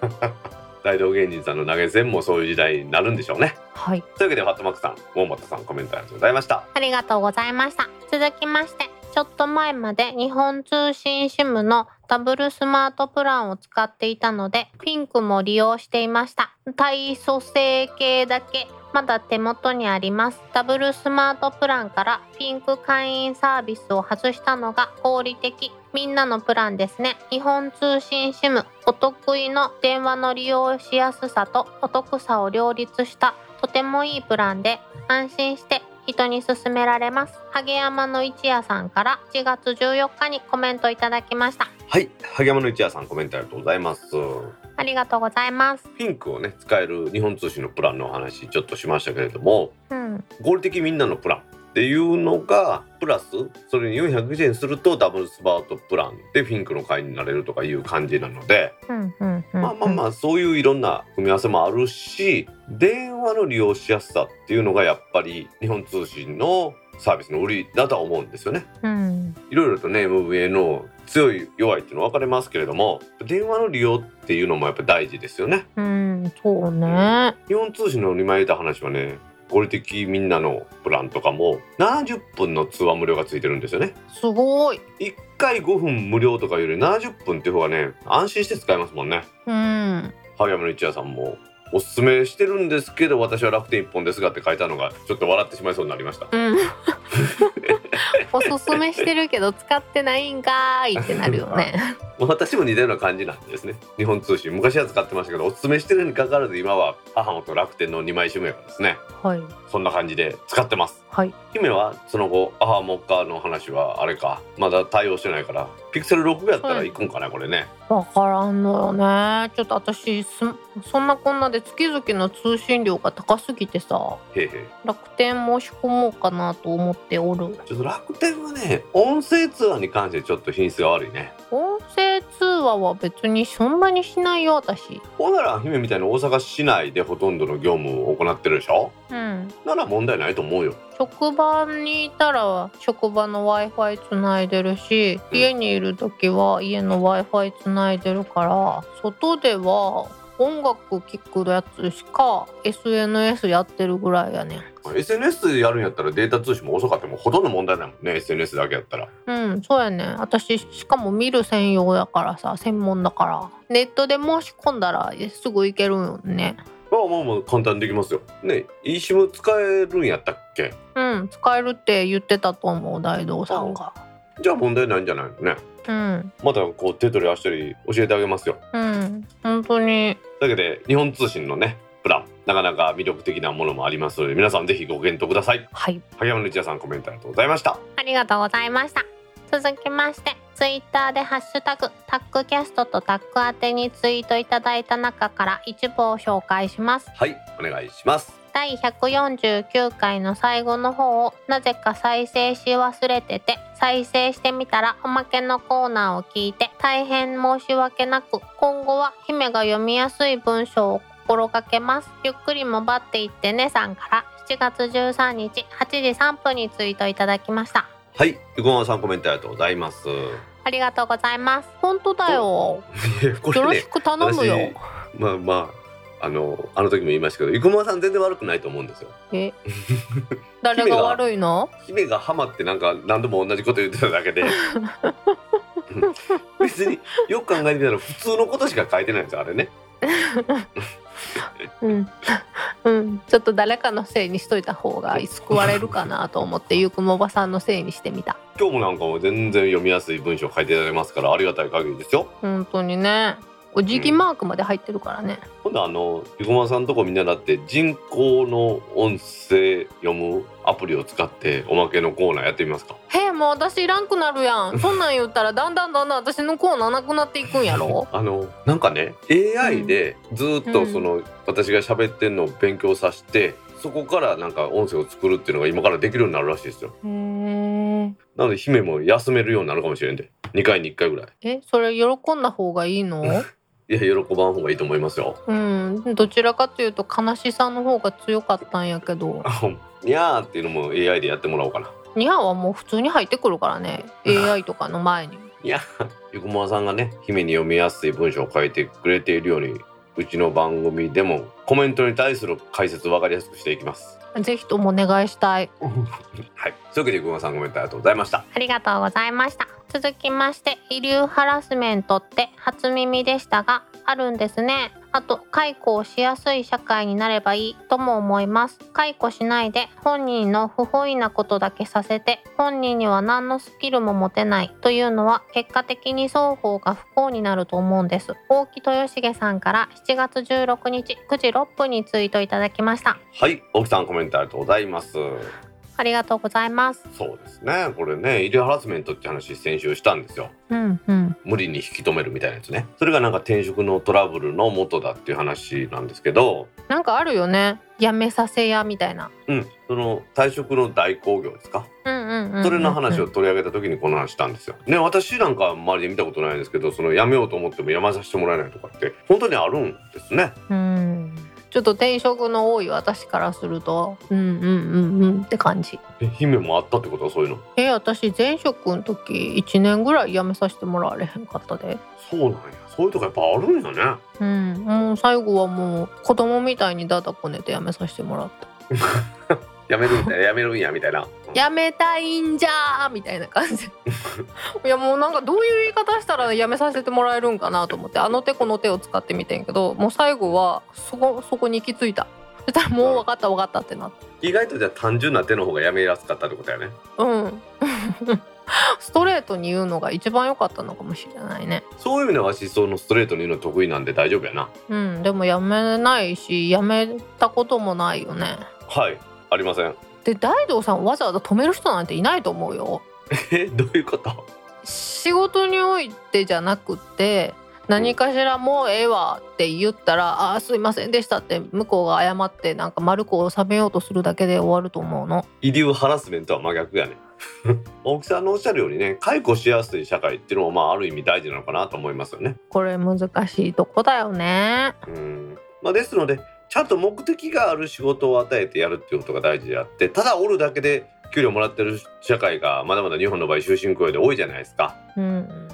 大道芸人さんの投げ銭もそういう時代になるんでしょうね。はい。というわけでファットマックさん大本さんコメントありがとうございました。ありがとうございました。続きましてちょっと前まで日本通信 SIM のダブルスマートプランを使っていたのでピンクも利用していました。体組成計だけまだ手元にあります。ダブルスマートプランからピンク会員サービスを外したのが合理的みんなのプランですね。日本通信 SIM お得意の電話の利用しやすさとお得さを両立したとてもいいプランで安心して人に勧められます。萩山の一夜さんから1月14日にコメントいただきました。はい。萩山の一夜さんコメントありがとうございます。ありがとうございます。ピンクをね使える日本通信のプランのお話ちょっとしましたけれどもうん。合理的みんなのプランっていうのがプラスそれに400円するとダブルスマートプランでピンクの会員になれるとかいう感じなので、うんうんうんまあまあまあそういういろんな組み合わせもあるし電話の利用しやすさっていうのがやっぱり日本通信のサービスの売りだとは思うんですよね。うんいろいろとね MVA の強い弱いっていうの分かれますけれども電話の利用っていうのもやっぱ大事ですよね。うんそうね日本通信の2枚入れた話はね合理的みんなのプランとかも70分の通話無料がついてるんですよね。すごい1回5分無料とかより70分っていう方がね安心して使えますもんね。うん萩山の一夜さんもおすすめしてるんですけど私は楽天一本ですがって書いたのがちょっと笑ってしまいそうになりました。うんおすすめしてるけど使ってないんかーいってなるよね。私も似たような感じなんですね。日本通信昔は使ってましたけどおすすめしてるにかかわらず今は母元楽天の2枚締めがですね。はい。そんな感じで使ってます。はい。姫はその後アハモッカの話はあれか。まだ対応してないからピクセル6やったら行くんかな、これね。わからんのよね。ちょっと私すそんなこんなで月々の通信料が高すぎてさ。へいへい楽天申し込もうかなと思っておる。ちょっと楽天はね音声通話に関してちょっと品質が悪いね音声通話は別にそんなにしないよ私。ほんなら姫みたいに大阪市内でほとんどの業務を行ってるでしょ？うん。なら問題ないと思うよ。職場にいたら職場の w i f i つないでるしうん。家にいる時は家の w i f i つないでるから外では音楽聴くやつしか SNS やってるぐらいやねん SNS でやるんやったらデータ通信も遅かってもほとんど問題ないもんね SNS だけやったら。うんそうやね。ん私しかも見る専用だからさ専門だから。ネットで申し込んだらすぐ行けるんよね。まあまあまあ簡単にできますよ。ね eSIM 使えるんやったっけ？うん使えるって言ってたと思う大道さんが。じゃあ問題ないんじゃないのね。うん。またこう手取り足取り教えてあげますよ。うん本当に。というわけで日本通信のねなかなか魅力的なものもありますので皆さんぜひご検討ください。はい。萩山の一夜さんコメントありがとうございました。ありがとうございました。続きまして、ツイッターでハッシュタグタックキャストとタック宛てにツイートいただいた中から一部を紹介します。はいお願いします。第149回の最後の方をなぜか再生し忘れてて再生してみたらおまけのコーナーを聞いて大変申し訳なく今後は姫が読みやすい文章を心がけます。ゆっくりもばっていってねさんから。7月13日8時3分にツイートいただきました。はい。ゆこまさんコメントありがとうございます。ありがとうございます。本当だよ。これねよろしく頼むよ。私まあまああのあの時も言いましたけど生駒さん全然悪くないと思うんですよ。え？誰が悪いの？姫がハマってなんか何度も同じこと言ってただけで。別によく考えてみたら普通のことしか書いてないんですよあれね うん、うん、ちょっと誰かのせいにしといた方が救われるかなと思ってゆくもおばさんのせいにしてみた。今日もなんかも全然読みやすい文章書いていただけますからありがたい限りですよ。本当にねこれ時期マークまで入ってるからね、今度あの生駒さんとこみんなだって人工の音声読むアプリを使っておまけのコーナーやってみますか？へえもう私いらんくなるやん。そんなん言ったらだんだんだんだん私のコーナーなくなっていくんやろ？あのなんかね AI でずっとその、私が喋ってんのを勉強させてそこからなんか音声を作るっていうのが今からできるようになるらしいですよ。へえ。なので姫も休めるようになるかもしれんで。2回に1回ぐらい。えそれ喜んだ方がいいの？いや喜ばん方がいいと思いますよ。うん。どちらかというと悲しさの方が強かったんやけど。にゃーっていうのも AI でやってもらおうかな。ニャーはもう普通に入ってくるからね。AI とかの前に。いやゆくもさんがね姫に読みやすい文章を書いてくれているようにうちの番組でもコメントに対する解説を分かりやすくしていきます。ぜひともお願いしたい。はい。そういうわけでゆくもさんコメントありがとうございました。ありがとうございました。続きまして遺留ハラスメントって初耳でしたがあるんですねあと解雇をしやすい社会になればいいとも思います。解雇しないで本人の不本意なことだけさせて本人には何のスキルも持てないというのは結果的に双方が不幸になると思うんです。大木豊重さんから7月16日9時6分にツイートいただきました。はい沖さんコメントありがとうございます。ありがとうございます。そうですね。これね医療ハラスメントって話先週したんですよ。うんうん。無理に引き止めるみたいなやつね。それがなんか転職のトラブルの元だっていう話なんですけど。なんかあるよね。辞めさせやみたいな。うん。その退職の代行業ですか？うんそれの話を取り上げた時にこの話したんですよ。ね私なんか周りで見たことないんですけどその辞めようと思っても辞めさせてもらえないとかって本当にあるんですね。うんちょっと転職の多い私からするとうんうんうんうんって感じ。え姫もあったってこと？はそういうの？え私前職の時1年ぐらい辞めさせてもらわれへんかったで。そうなんや。そういうとこやっぱあるんやね。うん。もう最後はもう子供みたいにダダこねて辞めさせてもらった 辞めるんだよ。辞めるんやみたいな。辞めたいんじゃーみたいな感じ。いやもうなんかどういう言い方したら辞めさせてもらえるんかなと思ってあの手この手を使ってみてんけどもう最後はそこそこに行き着いた。そしたらもう分かった分かったってなって意外とじゃあ単純な手の方が辞めやすかったってことやね。うん。ストレートに言うのが一番良かったのかもしれないね。そういう意味では私そのストレートに言うの得意なんで大丈夫やな。うん。でも辞めないし辞めたこともないよね。はいありません。で大道さんをわざわざ止める人なんていないと思うよえどういうこと？仕事においてじゃなくって何かしらもうええわって言ったら「あーすいませんでした」って向こうが謝ってなんか丸く収めようとするだけで終わると思うの。遺留ハラスメントは真逆やね。大木さんのおっしゃるようにね解雇しやすい社会っていうのもまあある意味大事なのかなと思いますよね。これ難しいとこだよね。うんまあ、ですのでちゃんと目的がある仕事を与えてやるっていうことが大事であってただおるだけで給料もらってる社会がまだまだ日本の場合終身雇用で多いじゃないですか。うん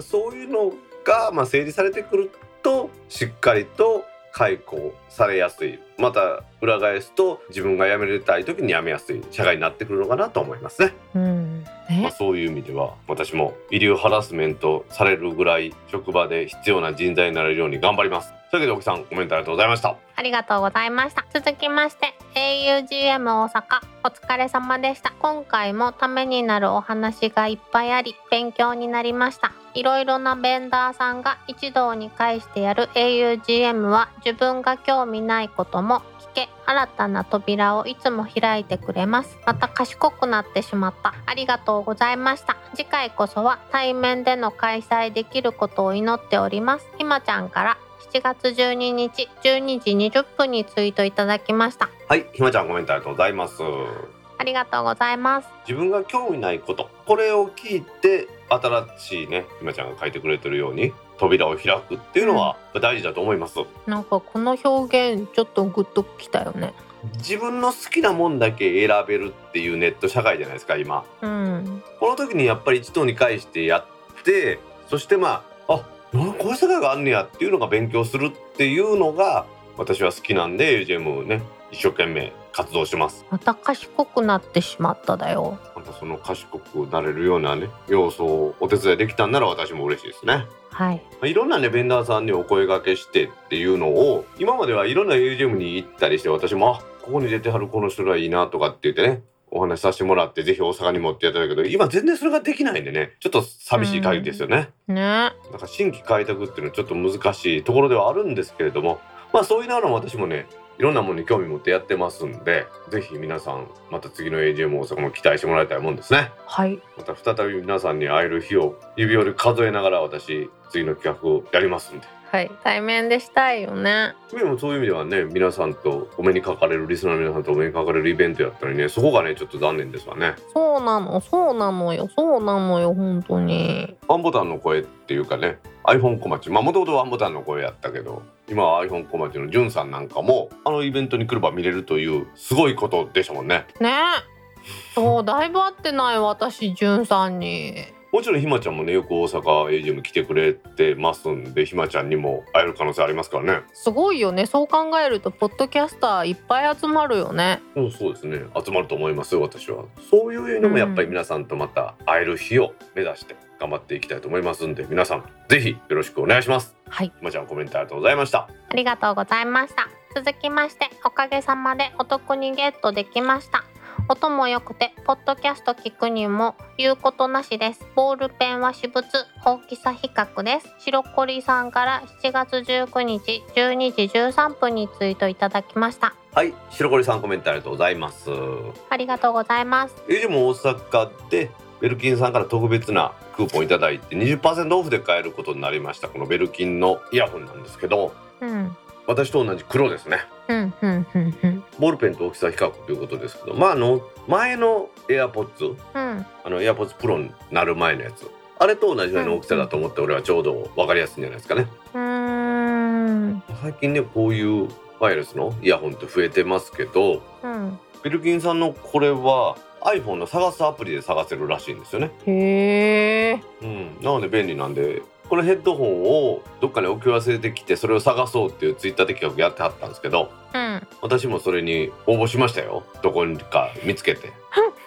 そういうのがまあ整理されてくるとしっかりと解雇されやすいまた裏返すと自分が辞めたい時に辞めやすい社会になってくるのかなと思いますね。うんまあ、ねそういう意味では私も遺留ハラスメントされるぐらい職場で必要な人材になれるように頑張ります。というわけで奥さんコメントありがとうございました。ありがとうございました。続きまして augm 大阪お疲れ様でした。今回もためになるお話がいっぱいあり勉強になりました。いろいろなベンダーさんが一堂に会してやる augm は自分が興味ないことも聞け新たな扉をいつも開いてくれます。また賢くなってしまった。ありがとうございました。次回こそは対面での開催できることを祈っております。ひまちゃんから7月12日12時20分にツイートいただきました。はいひまちゃんコメントありがとうございます。ありがとうございます。自分が興味ないことこれを聞いて新しいねひまちゃんが書いてくれてるように扉を開くっていうのは大事だと思います、なんかこの表現ちょっとグッときたよね。自分の好きなもんだけ選べるっていうネット社会じゃないですか今。うん。この時にやっぱり一堂に会してやってそしてまあこういう世界があんねやっていうのが勉強するっていうのが私は好きなんで AGM ね一生懸命活動してます。また賢くなってしまっただよ。またその賢くなれるようなね要素をお手伝いできたんなら私も嬉しいですね。はい。まあいろんなねベンダーさんにお声掛けしてっていうのを今まではいろんな AGM に行ったりして私もあここに出てはるこの人がいいなとかって言ってねお話しさせてもらってぜひ大阪にもってやったんだけど今全然それができないんでねちょっと寂しい限りですよね。ねなんか新規開拓っていうのはちょっと難しいところではあるんですけれどもまあそういうのも私もねいろんなものに興味持ってやってますんでぜひ皆さんまた次の AGM 大阪も期待してもらいたいもんですね。はいまた再び皆さんに会える日を指折り数えながら私次の企画をやりますんではい。対面でしたいよね。でもそういう意味ではね皆さんとお目にかかれるリスナーの皆さんとお目にかかれるイベントやったりねそこがねちょっと残念ですわね。そうなのそうなのよそうなのよ本当に。ワンボタンの声っていうかね iPhone 小町。まあもともとワンボタンの声やったけど今は iPhone 小町のじゅんさんなんかもあのイベントに来れば見れるというすごいことでしたもんね。ね。そうだいぶ会ってない私じゅんさんにもちろんひまちゃんもねよく大阪 AGM 来てくれてますんでひまちゃんにも会える可能性ありますからね。すごいよね。そう考えるとポッドキャスターいっぱい集まるよね。うん、そうですね。集まると思いますよ私は。そういうのもやっぱり皆さんとまた会える日を目指して頑張っていきたいと思いますんで皆さんぜひよろしくお願いします。はい。ひまちゃんコメントありがとうございました。ありがとうございました。続きましておかげさまでお得にゲットできました音も良くてポッドキャスト聞くにも言うことなしです。ボールペンは私物大きさ比較です。白コリさんから7月19日12時13分にツイートいただきました。はい白堀さんコメントありがとうございます。ありがとうございます。えでも大阪でベルキンさんから特別なクーポンいただいて20%オフで買えることになりました。このベルキンのイヤホンなんですけど。うん私と同じ黒ですね。うんうんうんうん。ボールペンと大きさ比較ということですけどまああの前の AirPods うん。あの AirPods Pro になる前のやつ。あれと同じぐらいの大きさだと思って俺はちょうど分かりやすいんじゃないですかね。うーん。最近ねこういうワイヤレスのイヤホンって増えてますけどうん。ベルキンさんのこれは iPhone の探すアプリで探せるらしいんですよねへえうんなので便利なんでこのヘッドホンをどっかに置き忘れてきてそれを探そうっていうツイッターで企画やってはったんですけどうん。私もそれに応募しましたよ。どこにか見つけて。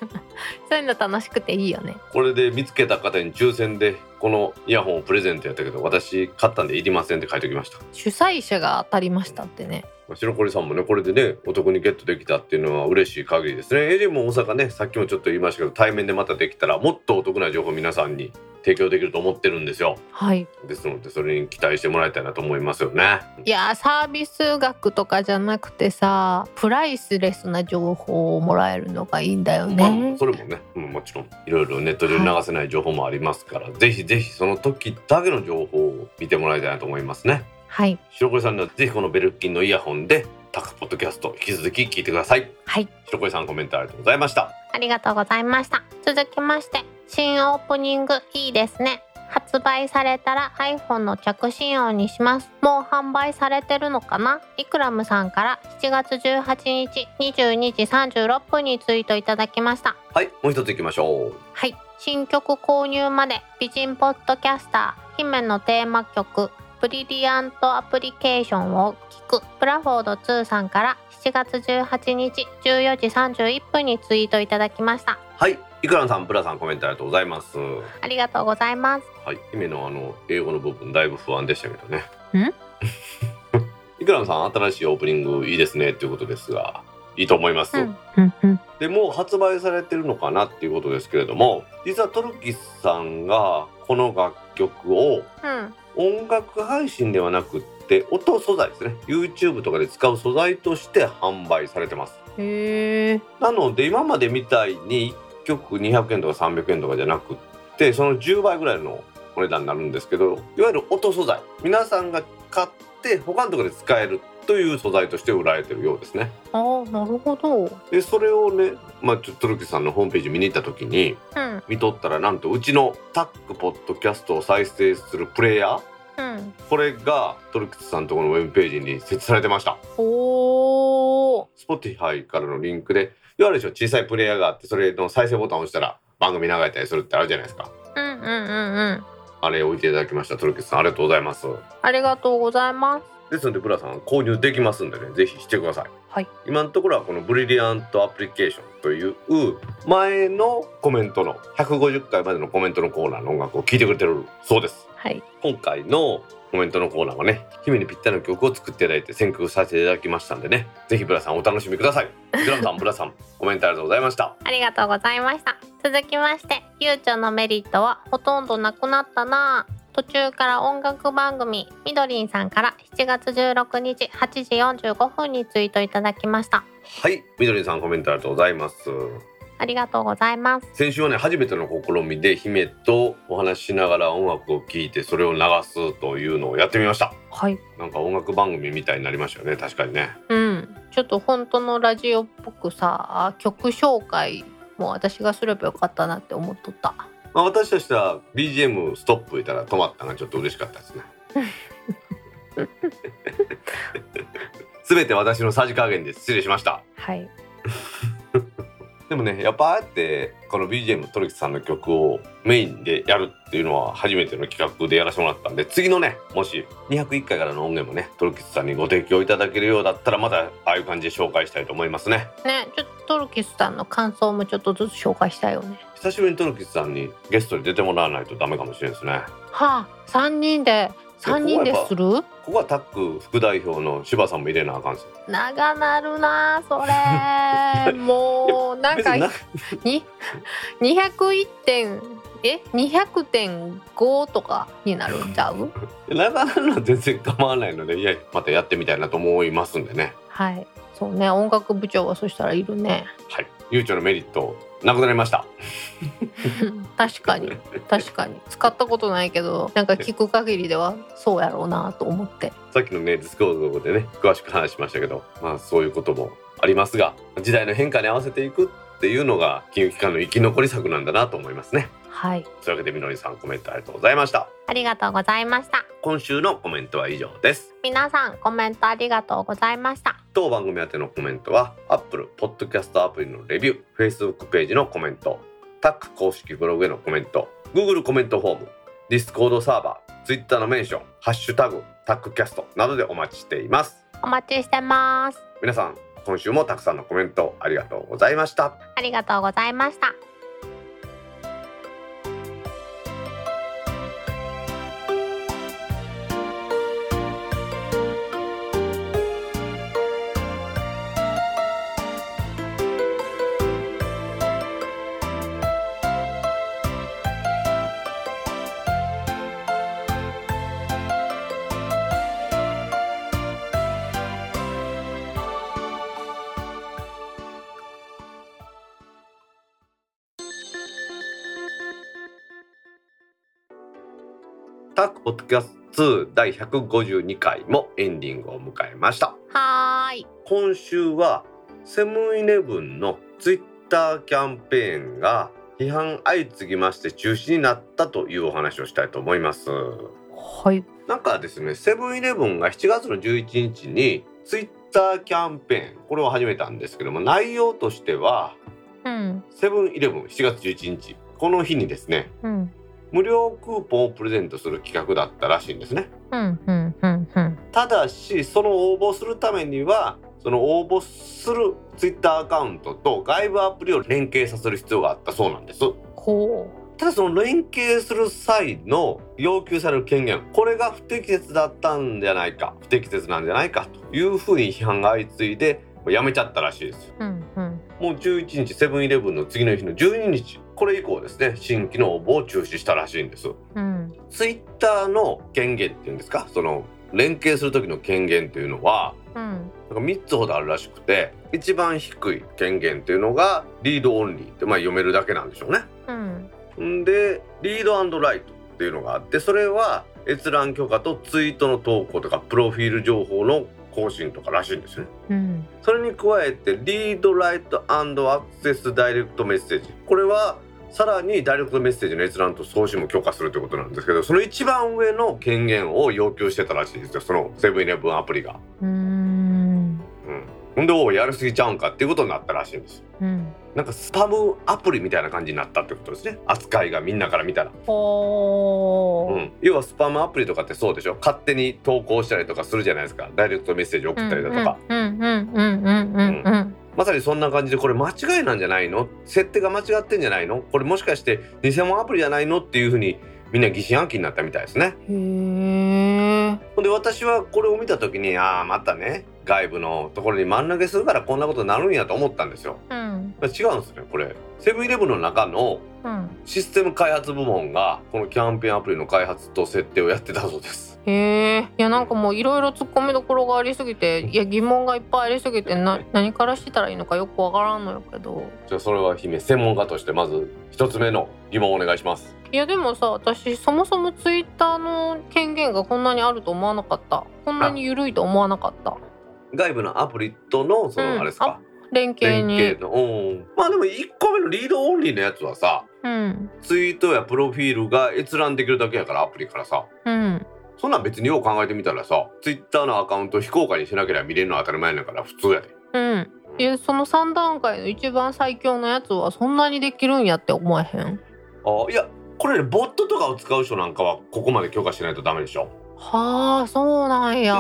そういうの楽しくていいよね。これで見つけた方に抽選でこのイヤホンをプレゼントやったけど私買ったんでいりませんって書いておきました。主催者が当たりましたってね。まあ白堀さんもねこれでねお得にゲットできたっていうのは嬉しい限りですね。AJ も大阪ねさっきもちょっと言いましたけど対面でまたできたらもっとお得な情報皆さんに提供できると思ってるんですよ。はい。ですのでそれに期待してもらいたいなと思いますよね。いやーサービス額とかじゃなくてさプライスレスな情報をもらえるのがいいんだよまあねそれもね、うん、もちろんいろいろネットで流せない情報もありますから、ぜひぜひその時だけの情報を見てもらいたいなと思いますね。はい。白堀さんにはぜひこのベルキンのイヤホンでタクポッドキャスト引き続き聞いてください。はい。白堀さんコメントありがとうございました。ありがとうございました。続きまして新オープニングいいですね。発売されたら iPhone の着信音にします。もう販売されてるのかな？イクラムさんから7月18日22時36分にツイートいただきました。はいもう一つ行きましょう。はい新曲購入まで美人ポッドキャスター姫のテーマ曲ブリリアントアプリケーションを聞くプラフォード2さんから7月18日14時31分にツイートいただきましたはいイクランさんプラさんコメントありがとうございます。ありがとうございます。はい姫のあの英語の部分だいぶ不安でしたけどね。ん？イクランさん新しいオープニングいいですねっていうことですがいいと思います、うんうんうん。でもう発売されてるのかなっていうことですけれども実はトルキスさんがこの楽曲をうん。音楽配信ではなくって音素材ですね。YouTube とかで使う素材として販売されてます。へえなので今までみたいに1曲200円とか300円とかじゃなくってその10倍ぐらいのお値段になるんですけどいわゆる音素材。皆さんが買って他のところで使えるという素材として売られてるようですね。あーなるほど。でそれをね、まあ、ちょっとトルキさんのホームページ見に行った時にうん。見とったらなんとうちのタックポッドキャストを再生するプレイヤーうん。これがトルキスさんのところのウェブページに設置されてました。おー。Spotify からのリンクでいわゆるでしょ。小さいプレイヤーがあってそれの再生ボタンを押したら番組流れたりするってあるじゃないですか。うんうんうん。うんあれ置いていただきましたトルキスさん。ありがとうございます。ありがとうございます。ですのでブラさん購入できますんでねぜひしてください。はい。今のところはこのブリリアントアプリケーションという前のコメントの150回までのコメントのコーナーの音楽を聴いてくれてるそうですはい。今回のコメントのコーナーはね姫にぴったりの曲を作っていただいて選曲させていただきましたんでねぜひブラさんお楽しみください。ブラさんブラさんコメントありがとうございました。ありがとうございました。続きましてゆうちょのメリットはほとんどなくなったな。ぁ途中から音楽番組みどりんさんから7月16日8時45分にツイートいただきました。はいみどりんさんコメントありがとうございますありがとうございます。先週はね初めての試みで姫とお話ししながら音楽を聴いてそれを流すというのをやってみました。はい。なんか音楽番組みたいになりましたよね確かにね。うん。ちょっと本当のラジオっぽくさ曲紹介も私がすればよかったなって思っとった。まあ、私としては BGM ストップ言ったら止まったのがちょっと嬉しかったですね。すべて私のさじ加減で失礼しました。はいでもねやっぱああやってこの BGM トルキさんの曲をメインでやるっていうのは初めての企画でやらせてもらったんで次のねもし201回からの音源もねトルキスさんにご提供いただけるようだったらまたああいう感じで紹介したいと思いますね。ねちょっとトルキスさんの感想もちょっとずつ紹介したいよね。久しぶりにトルキスさんにゲストに出てもらわないとダメかもしれないですね。はあ三人で三人でする？ここはタック副代表の柴さんも入れなあかん長なるなそれ。もうなんか別になに201点え？200.5とかになるんちゃう？長なるのは全然構わないのでいやまたやってみたいなと思いますんでね。はい。そうね音楽部長はそしたらいるね。はい。ゆうちょのメリットなくなりました。確かに。確かに。使ったことないけどなんか聞く限りではそうやろうなと思って。さっきのねディスコードでね詳しく話しましたけどまあそういうこともありますが時代の変化に合わせていくっていうのが金融機関の生き残り策なんだなと思いますねはい。というわけでみのりさんコメントありがとうございました。ありがとうございました。今週のコメントは以上です。皆さんコメントありがとうございました。当番組宛てのコメントは Apple Podcast アプリのレビュー Facebook ページのコメントタック公式ブログへのコメント Google コメントフォーム Discord サーバー Twitter のメンションハッシュタグタックキャストなどでお待ちしています。お待ちしてます。皆さん今週もたくさんのコメントありがとうございました。ありがとうございましたタックポッドキャスト2第152回もエンディングを迎えました。はーい。今週はセブンイレブンのツイッターキャンペーンが批判相次ぎまして中止になったというお話をしたいと思います。はい。なんかですねセブンイレブンが7月の11日にツイッターキャンペーンこれを始めたんですけども内容としてはうん。セブンイレブン7月11日この日にですねうん無料クーポンをプレゼントする企画だったらしいんですね。ただしその応募するためにはその応募するツイッターアカウントと外部アプリを連携させる必要があったそうなんです。ほただその連携する際の要求される権限これが不適切だったんじゃないか不適切なんじゃないかというふうに批判が相次いでやめちゃったらしいですよ。うんうんもう11日セブンイレブンの次の日の12日これ以降ですね新規の応募を中止したらしいんです。うん。ツイッターの権限っていうんですか？その連携する時の権限というのはうん。なんか3つほどあるらしくて一番低い権限というのがリードオンリーってまあ読めるだけなんでしょうね。うん。んでリードライトっていうのがあってそれは閲覧許可とツイートの投稿とかプロフィール情報の更新とからしいんですよね。うん。それに加えてリードライトアクセスダイレクトメッセージ。これはさらにダイレクトメッセージの閲覧と送信も許可するということなんですけどその一番上の権限を要求してたらしいですよ。そのセブンイレブンアプリが。うーん。うん、ほんでおうやりすぎちゃうんかっていうことになったらしいんです。うん。なんかスパムアプリみたいな感じになったってことですね。扱いがみんなから見たら、うん、要はスパムアプリとかってそうでしょ。勝手に投稿したりとかするじゃないですか。ダイレクトメッセージ送ったりだとか、まさにそんな感じでこれ間違いなんじゃないの？設定が間違ってんじゃないの？これもしかして偽物アプリじゃないのっていうふうにみんな疑心暗鬼になったみたいですね。ほんで私はこれを見た時にああまたね外部のところに真ん投げするからこんなことになるんやと思ったんですよ。うん。違うんですねこれ。セブンイレブンの中のうん。システム開発部門がこのキャンペーンアプリの開発と設定をやってたそうですへえいやなんかもういろいろ突っ込みどころがありすぎていや疑問がいっぱいありすぎてな何からしてたらいいのかよくわからんのよけど。じゃあそれは姫専門家としてまず一つ目の疑問をお願いします。いやでもさ私そもそもツイッターの権限がこんなにあると思わなかった。こんなに緩いと思わなかった。外部のアプリとのその、うん。あれですか？連携に。連携の。うん。まあでも1個目のリードオンリーのやつはさうん。ツイートやプロフィールが閲覧できるだけやからアプリからさ。うんそんなん別によう考えてみたらさツイッターのアカウント非公開にしなければ見れるのは当たり前やから普通やで。うん。いやその3段階の一番最強のやつはそんなにできるんやって思えへん？あいやこれねボットとかを使う人なんかはここまで許可しないとダメでしょ。はあそうなんや、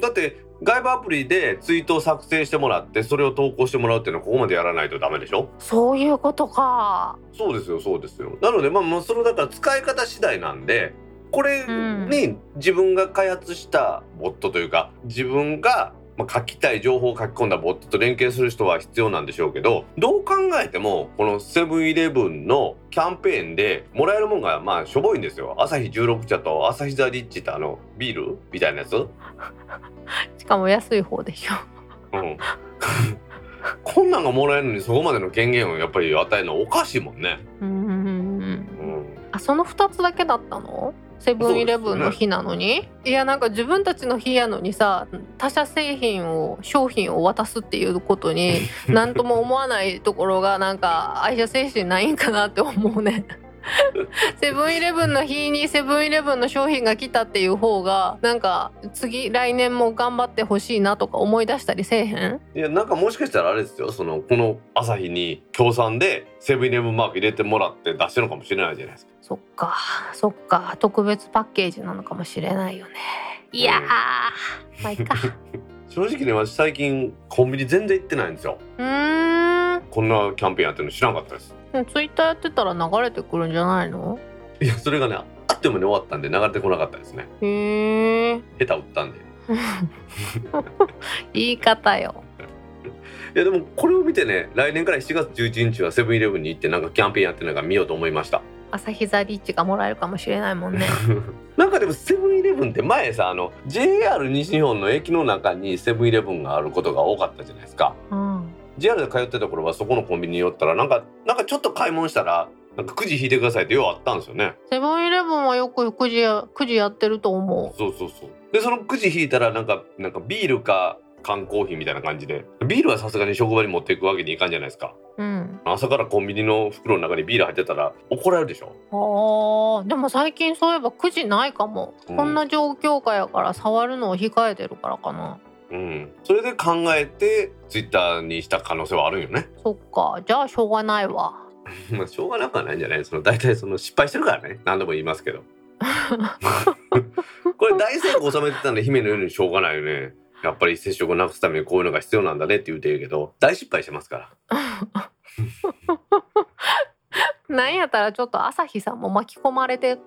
だって外部アプリでツイートを作成してもらってそれを投稿してもらうっていうのはここまでやらないとダメでしょ。そういうことか。そうですよそうですよ。なのでまあもうそれだから使い方次第なんでこれに自分が開発したボットというか自分がまあ書きたい情報を書き込んだボットと連携する人は必要なんでしょうけどどう考えてもこのセブンイレブンのキャンペーンでもらえるもんがまあしょぼいんですよ。朝日16茶と朝日ザリッチってあのビール？みたいなやつ？しかも安い方でしょ。うん。こんなんがもらえるのにそこまでの権限をやっぱり与えるのはおかしいもんね。うん。うん。うんうん、あその2つだけだったの？セブンイレブンの日なのに、いやなんか自分たちの日やのにさ他社製品を商品を渡すっていうことに 何とも思わないところがなんか愛社精神ないんかなって思うね。セブンイレブンの日にセブンイレブンの商品が来たっていう方がなんか次来年も頑張ってほしいなとか思い出したりせえへん？いやなんかもしかしたらあれですよ。そのこの朝日に協賛でセブンイレブンマーク入れてもらって出してるのかもしれないじゃないですか。そっかそっか特別パッケージなのかもしれないよねいやー、まあいいか 正直ね私最近コンビニ全然行ってないんですよ。うーんこんなキャンペーンやってるの知らなかったです。ツイッターやってたら流れてくるんじゃないの？いやそれがねあっという間に終わったんで流れてこなかったですね。へえ下手打ったんで。言い方よいやでもこれを見てね来年から7月11日はセブンイレブンに行ってなんかキャンペーンやってるのか見ようと思いました。朝日ザリッチがもらえるかもしれないもんね なんかでもセブンイレブンって前さあの JR 西日本の駅の中にセブンイレブンがあることが多かったじゃないですか。うん JR で通ってた頃はそこのコンビニに寄ったらなんかなんかちょっと買い物したらなんかくじ引いてくださいってようあったんですよね。セブンイレブンはよくくじやくじやってると思そうそうそう。でそのくじ引いたらなんかなんかビールか缶コーヒーみたいな感じで。ビールはさすがに職場に持っていくわけにいかんじゃないですか。ううん。朝からコンビニの袋の中にビール入ってたら怒られるでしょ。あーでも最近そういえばくじないかも、うん。こんな状況下やから触るのを控えてるからかな。うん。それで考えてツイッターにした可能性はあるんよね。そっか。じゃあしょうがないわ。まあしょうがなくはないんじゃない。その大体その失敗してるからね。何度も言いますけど。これ大成功収めてたんで姫のようにしょうがないよねやっぱり接触をなくすためにこういうのが必要なんだねって言うてるけど大失敗してますから。なんやったらちょっと朝日さんも巻き込まれて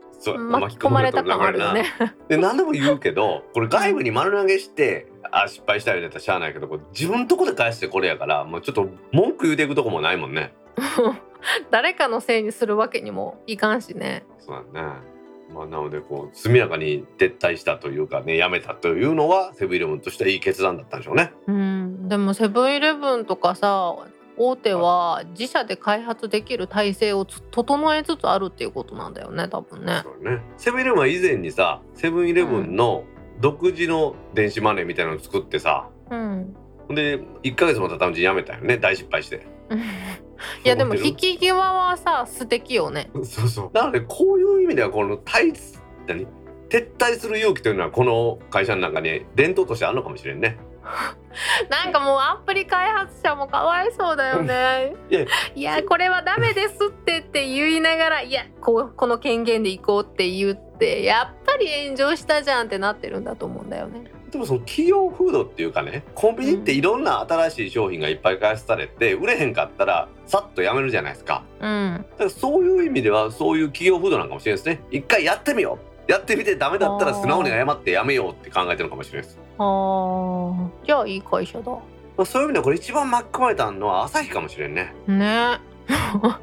巻き込まれた感あるよね。で何でも言うけどこれ外部に丸投げしてあ失敗したよねってしゃあないけどこれ自分のとこで返してこれやからもうちょっと文句言うていくとこもないもんね。誰かのせいにするわけにもいかんしね。そうだねまあなのでこう速やかに撤退したというかねやめたというのはセブンイレブンとしてはいい決断だったんでしょうね。うん、でもセブンイレブンとかさ大手は自社で開発できる体制をつ整えつつあるっていうことなんだよね多分ね。そうね。セブンイレブンは以前にさセブンイレブンの独自の電子マネーみたいなのを作ってさうん、ほんで1ヶ月も経たんうちにやめたよね大失敗して いやでも引き際はさ素敵よね。そうそうなのでこういう意味ではこの対何？撤退する勇気というのはこの会社の中に伝統としてあるのかもしれんね なんかもうアプリ開発者もかわいそうだよね。いやいやこれはダメですってって言いながらいやこうこの権限で行こうって言ってやっぱり炎上したじゃんってなってるんだと思うんだよね。でもその企業風土っていうかねコンビニっていろんな新しい商品がいっぱい開発されて売れへんかったらさっとやめるじゃないですか。うん。だからそういう意味ではそういう企業風土なのかもしれないですね。一回やってみよう。やってみてダメだったら素直に謝ってやめようって考えてるのかもしれないです、あー。じゃあいい会社だ。まあ、そういう意味ではこれ一番巻き込まれたのは朝日かもしれんね。ね。ま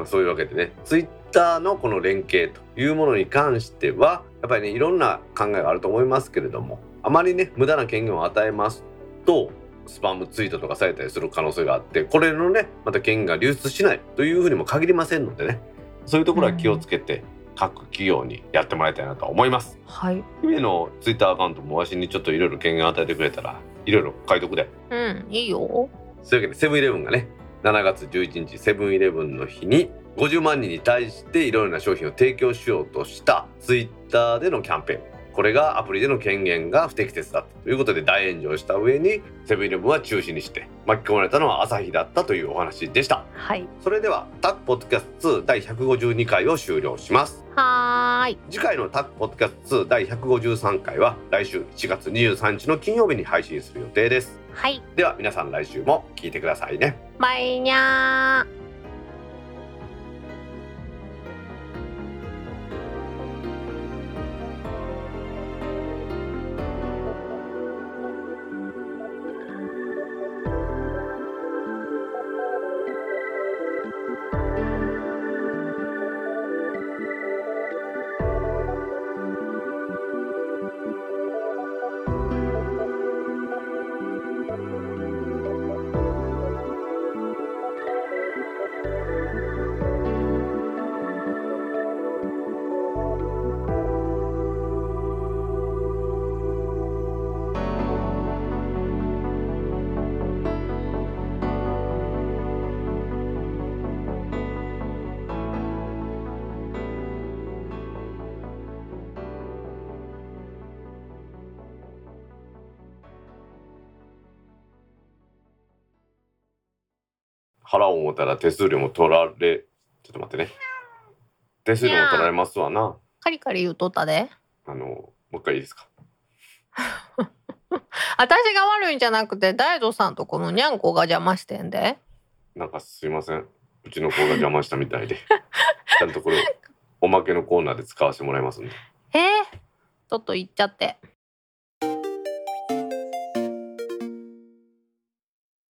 あそういうわけでね。ツイッターのこの連携というものに関してはやっぱりねいろんな考えがあると思いますけれどもあまりね無駄な権限を与えますとスパムツイートとかされたりする可能性があってこれのねまた権限が流出しないというふうにも限りませんのでねそういうところは気をつけて各企業にやってもらいたいなと思います。はい。姫のツイッターアカウントもわしにちょっといろいろ権限与えてくれたらいろいろ書いとくで。うんいいよ。そういうわけでセブンイレブンがね7月11日セブンイレブンの日に50万人に対していろいろな商品を提供しようとしたツイッターでのキャンペーンこれがアプリでの権限が不適切だったということで大炎上した上にセブンイレブンは中止にして巻き込まれたのは朝日だったというお話でしたはい。それではタックポッドキャスト2第152回を終了しますはーい。次回のタックポッドキャスト2第153回は来週1月23日の金曜日に配信する予定ですはい。では皆さん来週も聞いてくださいねバイニャー。払おう思ったら手数料も取られちょっと待ってね手数料も取られますわなカリカリ言うとったで。あのもう一回いいですか？私が悪いんじゃなくて大蔵さんとこのにゃんこが邪魔してんで。なんかすいませんうちの子が邪魔したみたいで ちゃんとこれおまけのコーナーで使わせてもらいますんでえー、ちょっと言っちゃって。